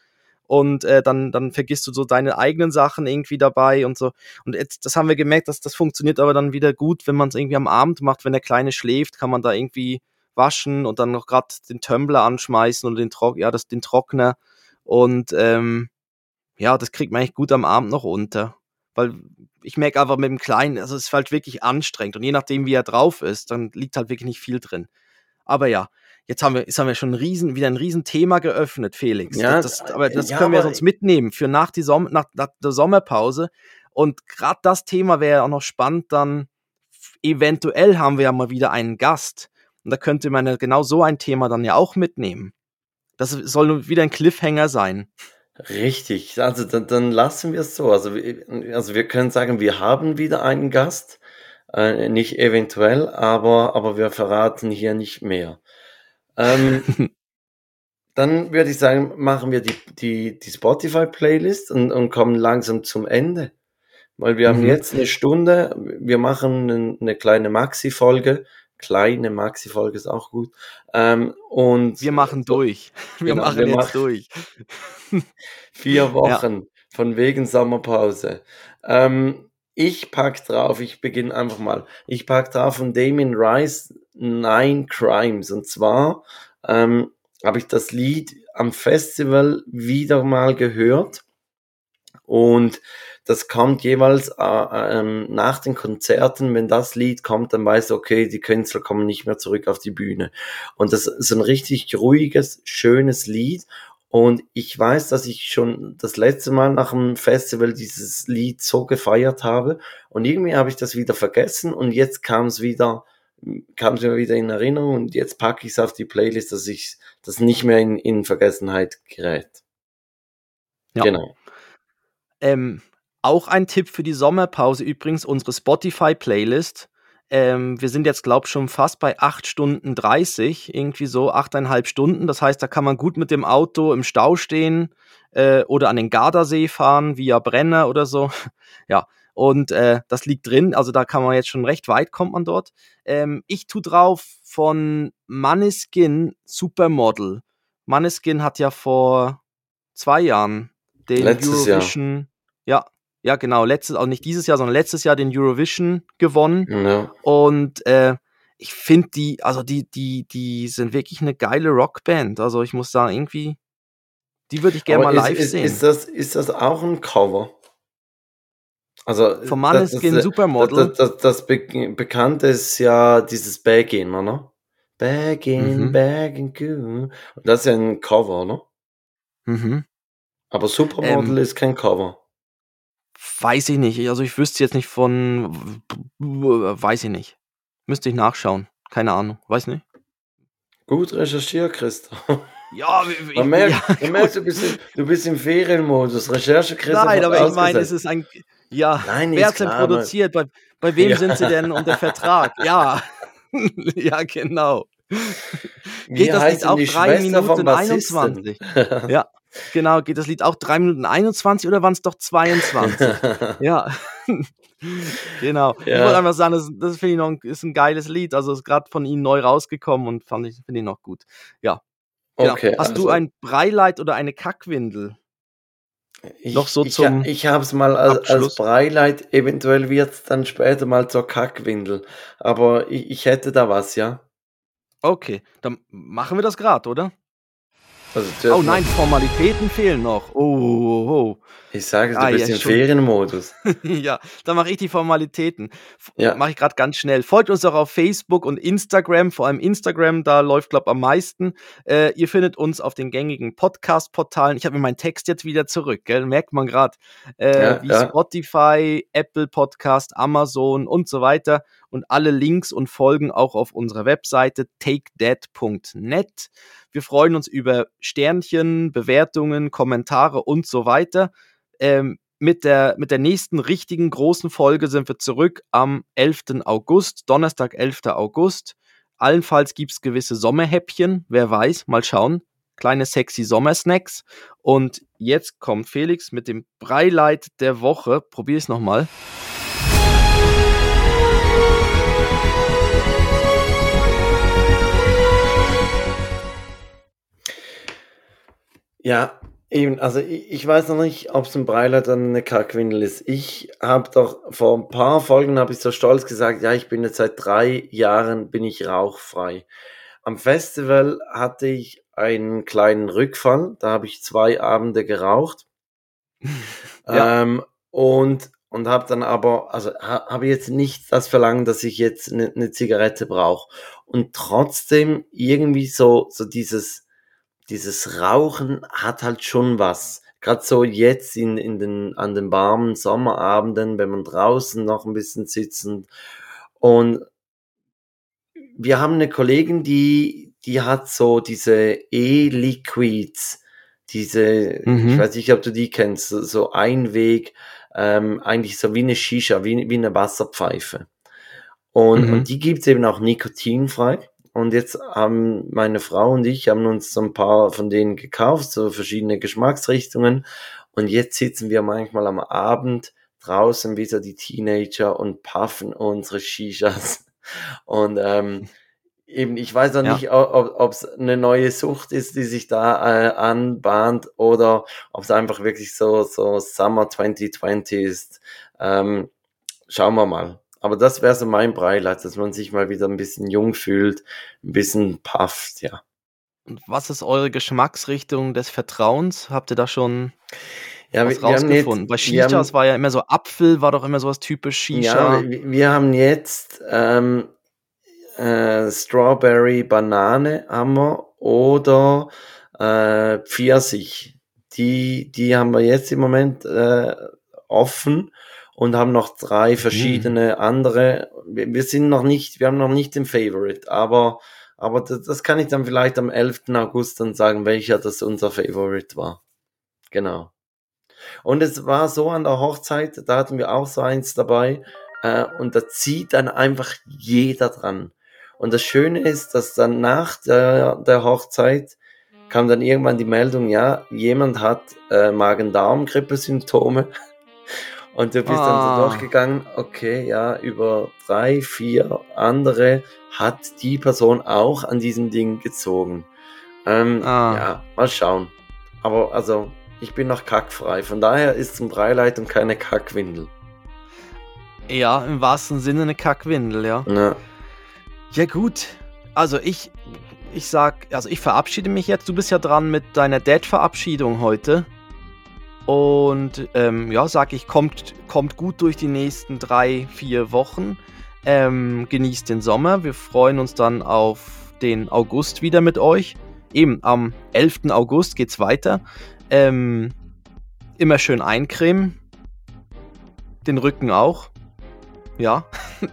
[SPEAKER 2] und äh, dann, dann vergisst du so deine eigenen Sachen irgendwie dabei und so. Und jetzt, das haben wir gemerkt, dass das funktioniert aber dann wieder gut, wenn man es irgendwie am Abend macht, wenn der Kleine schläft, kann man da irgendwie waschen und dann noch gerade den Tumbler anschmeißen oder den, Trock ja, das, den Trockner. Und ähm, ja, das kriegt man eigentlich gut am Abend noch unter. Weil ich merke einfach mit dem Kleinen, also es ist halt wirklich anstrengend. Und je nachdem, wie er drauf ist, dann liegt halt wirklich nicht viel drin. Aber ja, jetzt haben wir, jetzt haben wir schon ein riesen, wieder ein Riesenthema geöffnet, Felix. Ja, das, aber das ja, können wir sonst mitnehmen für nach, die Som nach, nach der Sommerpause. Und gerade das Thema wäre auch noch spannend, dann eventuell haben wir ja mal wieder einen Gast. Und da könnte man ja genau so ein Thema dann ja auch mitnehmen. Das soll wieder ein Cliffhanger sein.
[SPEAKER 1] Richtig, also dann, dann lassen wir es so. Also, also wir können sagen, wir haben wieder einen Gast. Äh, nicht eventuell, aber, aber wir verraten hier nicht mehr. Ähm, dann würde ich sagen, machen wir die, die, die Spotify-Playlist und, und kommen langsam zum Ende. Weil wir mhm. haben jetzt eine Stunde, wir machen eine kleine Maxi-Folge kleine Maxi-Folge ist auch gut. Ähm, und
[SPEAKER 2] wir machen durch. Wir genau, machen wir jetzt machen durch.
[SPEAKER 1] vier Wochen ja. von wegen Sommerpause. Ähm, ich pack drauf, ich beginne einfach mal. Ich pack drauf von Damien Rice Nine Crimes. Und zwar ähm, habe ich das Lied am Festival wieder mal gehört. Und das kommt jeweils äh, ähm, nach den Konzerten, wenn das Lied kommt, dann weißt du, okay, die Künstler kommen nicht mehr zurück auf die Bühne. Und das ist ein richtig ruhiges, schönes Lied. Und ich weiß, dass ich schon das letzte Mal nach dem Festival dieses Lied so gefeiert habe. Und irgendwie habe ich das wieder vergessen und jetzt kam es wieder, kam es mir wieder in Erinnerung und jetzt packe ich es auf die Playlist, dass ich das nicht mehr in, in Vergessenheit gerät.
[SPEAKER 2] Ja. Genau. Ähm, auch ein Tipp für die Sommerpause übrigens, unsere Spotify-Playlist. Ähm, wir sind jetzt, glaube ich, schon fast bei 8 Stunden 30, irgendwie so 8,5 Stunden. Das heißt, da kann man gut mit dem Auto im Stau stehen äh, oder an den Gardasee fahren, via Brenner oder so. ja, und äh, das liegt drin, also da kann man jetzt schon recht weit, kommt man dort. Ähm, ich tu drauf von Maneskin Supermodel. Maneskin hat ja vor zwei Jahren den
[SPEAKER 1] Letztes Eurovision,
[SPEAKER 2] Jahr. ja, ja genau, letztes, auch nicht dieses Jahr, sondern letztes Jahr den Eurovision gewonnen. Ja. Und äh, ich finde die, also die, die, die sind wirklich eine geile Rockband. Also ich muss sagen, irgendwie, die würde ich gerne mal live
[SPEAKER 1] ist,
[SPEAKER 2] sehen.
[SPEAKER 1] Ist das, ist das auch ein Cover? Also,
[SPEAKER 2] Vom Maneskin Supermodel.
[SPEAKER 1] Das, das, das, Be Bekannte ist ja dieses Baggin, oder? Baggin, mhm. Baggin, Und das ist ja ein Cover, ne? Mhm. Aber Supermodel ähm, ist kein Cover.
[SPEAKER 2] Weiß ich nicht. Also ich wüsste jetzt nicht von. Weiß ich nicht. Müsste ich nachschauen. Keine Ahnung. Weiß nicht.
[SPEAKER 1] Gut recherchiert, Christoph.
[SPEAKER 2] Ja,
[SPEAKER 1] ich, man merkt, ja, man merkt du, bist in, du bist im Ferienmodus. Recherche, Christoph.
[SPEAKER 2] Nein, aber ich meine, es ist ein. Ja, Nein, wer hat denn produziert? Bei, bei wem ja. sind sie denn unter Vertrag? Ja. ja, genau. Geht das nicht auch 3 Minuten 21? ja. Genau, geht das Lied auch 3 Minuten 21 oder waren es doch 22? ja. genau. Ja. Ich wollte einfach sagen, das, das finde ich noch ein, ist ein geiles Lied. Also ist gerade von ihnen neu rausgekommen und fand ich, finde ich noch gut. Ja. Genau. Okay, Hast also. du ein Breileit oder eine Kackwindel?
[SPEAKER 1] Ich, noch so zum ich, ich habe es mal als, als Breileit, eventuell wird es dann später mal zur Kackwindel. Aber ich, ich hätte da was, ja.
[SPEAKER 2] Okay, dann machen wir das gerade, oder? Also oh nein, Formalitäten fehlen noch. Oh, oh, oh.
[SPEAKER 1] Ich sage, du ah, bist ja, im Ferienmodus.
[SPEAKER 2] ja, dann mache ich die Formalitäten. Ja. Mache ich gerade ganz schnell. Folgt uns auch auf Facebook und Instagram, vor allem Instagram, da läuft, glaube ich, am meisten. Äh, ihr findet uns auf den gängigen Podcast-Portalen. Ich habe mir meinen Text jetzt wieder zurück, gell? merkt man gerade. Äh, ja, wie ja. Spotify, Apple Podcast, Amazon und so weiter. Und alle Links und Folgen auch auf unserer Webseite takedead.net. Wir freuen uns über Sternchen, Bewertungen, Kommentare und so weiter. Ähm, mit der, mit der nächsten richtigen großen Folge sind wir zurück am 11. August, Donnerstag, 11. August. allenfalls gibt es gewisse Sommerhäppchen, wer weiß, mal schauen. Kleine sexy Sommersnacks. Und jetzt kommt Felix mit dem Breileit der Woche. Probier es nochmal.
[SPEAKER 1] Ja, eben, also ich, ich weiß noch nicht, ob es ein Breiler oder eine Kackwindel ist. Ich habe doch vor ein paar Folgen habe ich so stolz gesagt, ja, ich bin jetzt seit drei Jahren bin ich rauchfrei. Am Festival hatte ich einen kleinen Rückfall, da habe ich zwei Abende geraucht. ja. ähm, und und habe dann aber, also ha, habe jetzt nicht das Verlangen, dass ich jetzt eine, eine Zigarette brauche. Und trotzdem irgendwie so, so dieses, dieses Rauchen hat halt schon was. Gerade so jetzt in, in den, an den warmen Sommerabenden, wenn man draußen noch ein bisschen sitzen. Und wir haben eine Kollegin, die, die hat so diese E-Liquids, diese, mhm. ich weiß nicht, ob du die kennst, so, so Einweg, ähm, eigentlich so wie eine Shisha, wie, wie eine Wasserpfeife. Und, mhm. und die gibt's eben auch nikotinfrei. Und jetzt haben meine Frau und ich haben uns so ein paar von denen gekauft, so verschiedene Geschmacksrichtungen. Und jetzt sitzen wir manchmal am Abend draußen wie so die Teenager und puffen unsere Shishas. Und ähm, eben, ich weiß auch ja. nicht, ob es eine neue Sucht ist, die sich da äh, anbahnt oder ob es einfach wirklich so, so Summer 2020 ist. Ähm, schauen wir mal. Aber das wäre so mein Breileid, dass man sich mal wieder ein bisschen jung fühlt, ein bisschen pufft, ja.
[SPEAKER 2] Und was ist eure Geschmacksrichtung des Vertrauens? Habt ihr da schon
[SPEAKER 1] ja, was wir, rausgefunden?
[SPEAKER 2] Jetzt, Bei Shishas haben, war ja immer so Apfel, war doch immer sowas typisch Shisha.
[SPEAKER 1] Ja, wir, wir haben jetzt ähm, äh, Strawberry Banane haben wir oder äh, Pfirsich. Die, die haben wir jetzt im Moment äh, offen und haben noch drei mhm. verschiedene mhm. andere. Wir, wir, sind noch nicht, wir haben noch nicht den Favorite, aber, aber das, das, kann ich dann vielleicht am 11. August dann sagen, welcher das unser Favorite war. Genau. Und es war so an der Hochzeit, da hatten wir auch so eins dabei, äh, und da zieht dann einfach jeder dran. Und das Schöne ist, dass dann nach der, der Hochzeit kam dann irgendwann die Meldung, ja, jemand hat äh, Magen-Darm-Grippe-Symptome und du bist ah. dann so ah. durchgegangen, okay, ja, über drei, vier andere hat die Person auch an diesem Ding gezogen. Ähm, ah. Ja, mal schauen. Aber also, ich bin noch kackfrei. Von daher ist zum Dreileitung keine Kackwindel.
[SPEAKER 2] Ja, im wahrsten Sinne eine Kackwindel, ja. Ja, ja gut. Also ich, ich sag, also ich verabschiede mich jetzt. Du bist ja dran mit deiner Dad-Verabschiedung heute. Und ähm, ja, sag ich, kommt, kommt gut durch die nächsten drei, vier Wochen. Ähm, genießt den Sommer. Wir freuen uns dann auf den August wieder mit euch. Eben am 11. August geht's weiter. Ähm, immer schön eincremen. Den Rücken auch. Ja.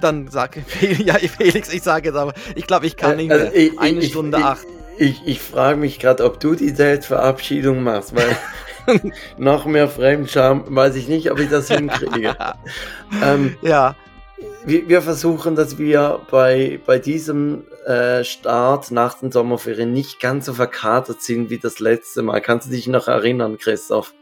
[SPEAKER 2] dann sag ja, Felix, ich sage jetzt aber, ich glaube, ich kann nicht also mehr. Also ich, Eine
[SPEAKER 1] ich,
[SPEAKER 2] Stunde
[SPEAKER 1] ich,
[SPEAKER 2] acht.
[SPEAKER 1] Ich, ich frage mich gerade, ob du die Selbstverabschiedung machst, weil noch mehr Fremdscham, weiß ich nicht, ob ich das hinkriege. ähm,
[SPEAKER 2] ja.
[SPEAKER 1] Wir, wir, versuchen, dass wir bei, bei diesem äh, Start nach den Sommerferien nicht ganz so verkatert sind wie das letzte Mal. Kannst du dich noch erinnern, Christoph?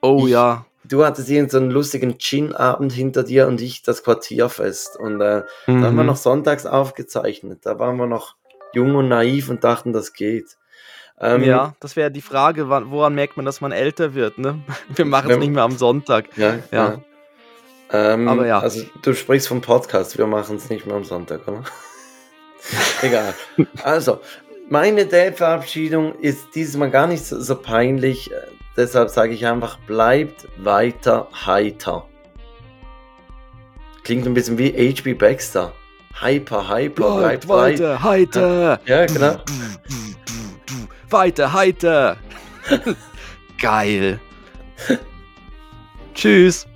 [SPEAKER 2] Oh ich, ja.
[SPEAKER 1] Du hattest hier so einen lustigen Gin-Abend hinter dir und ich das Quartierfest. Und äh, mhm. da haben wir mhm. noch sonntags aufgezeichnet. Da waren wir noch jung und naiv und dachten, das geht.
[SPEAKER 2] Ähm, ja, das wäre die Frage, woran merkt man, dass man älter wird, ne? Wir machen es nicht mehr am Sonntag.
[SPEAKER 1] Ja, ja. ja. Ähm, Aber ja. Also du sprichst vom Podcast, wir machen es nicht mehr am Sonntag, oder? Egal. Also, meine Date-Verabschiedung ist dieses Mal gar nicht so, so peinlich. Deshalb sage ich einfach, bleibt weiter heiter. Klingt ein bisschen wie HB Baxter. Hyper, hyper,
[SPEAKER 2] bleibt, bleibt weiter, heiter.
[SPEAKER 1] Ja, genau
[SPEAKER 2] weiter, heiter. Geil. Tschüss.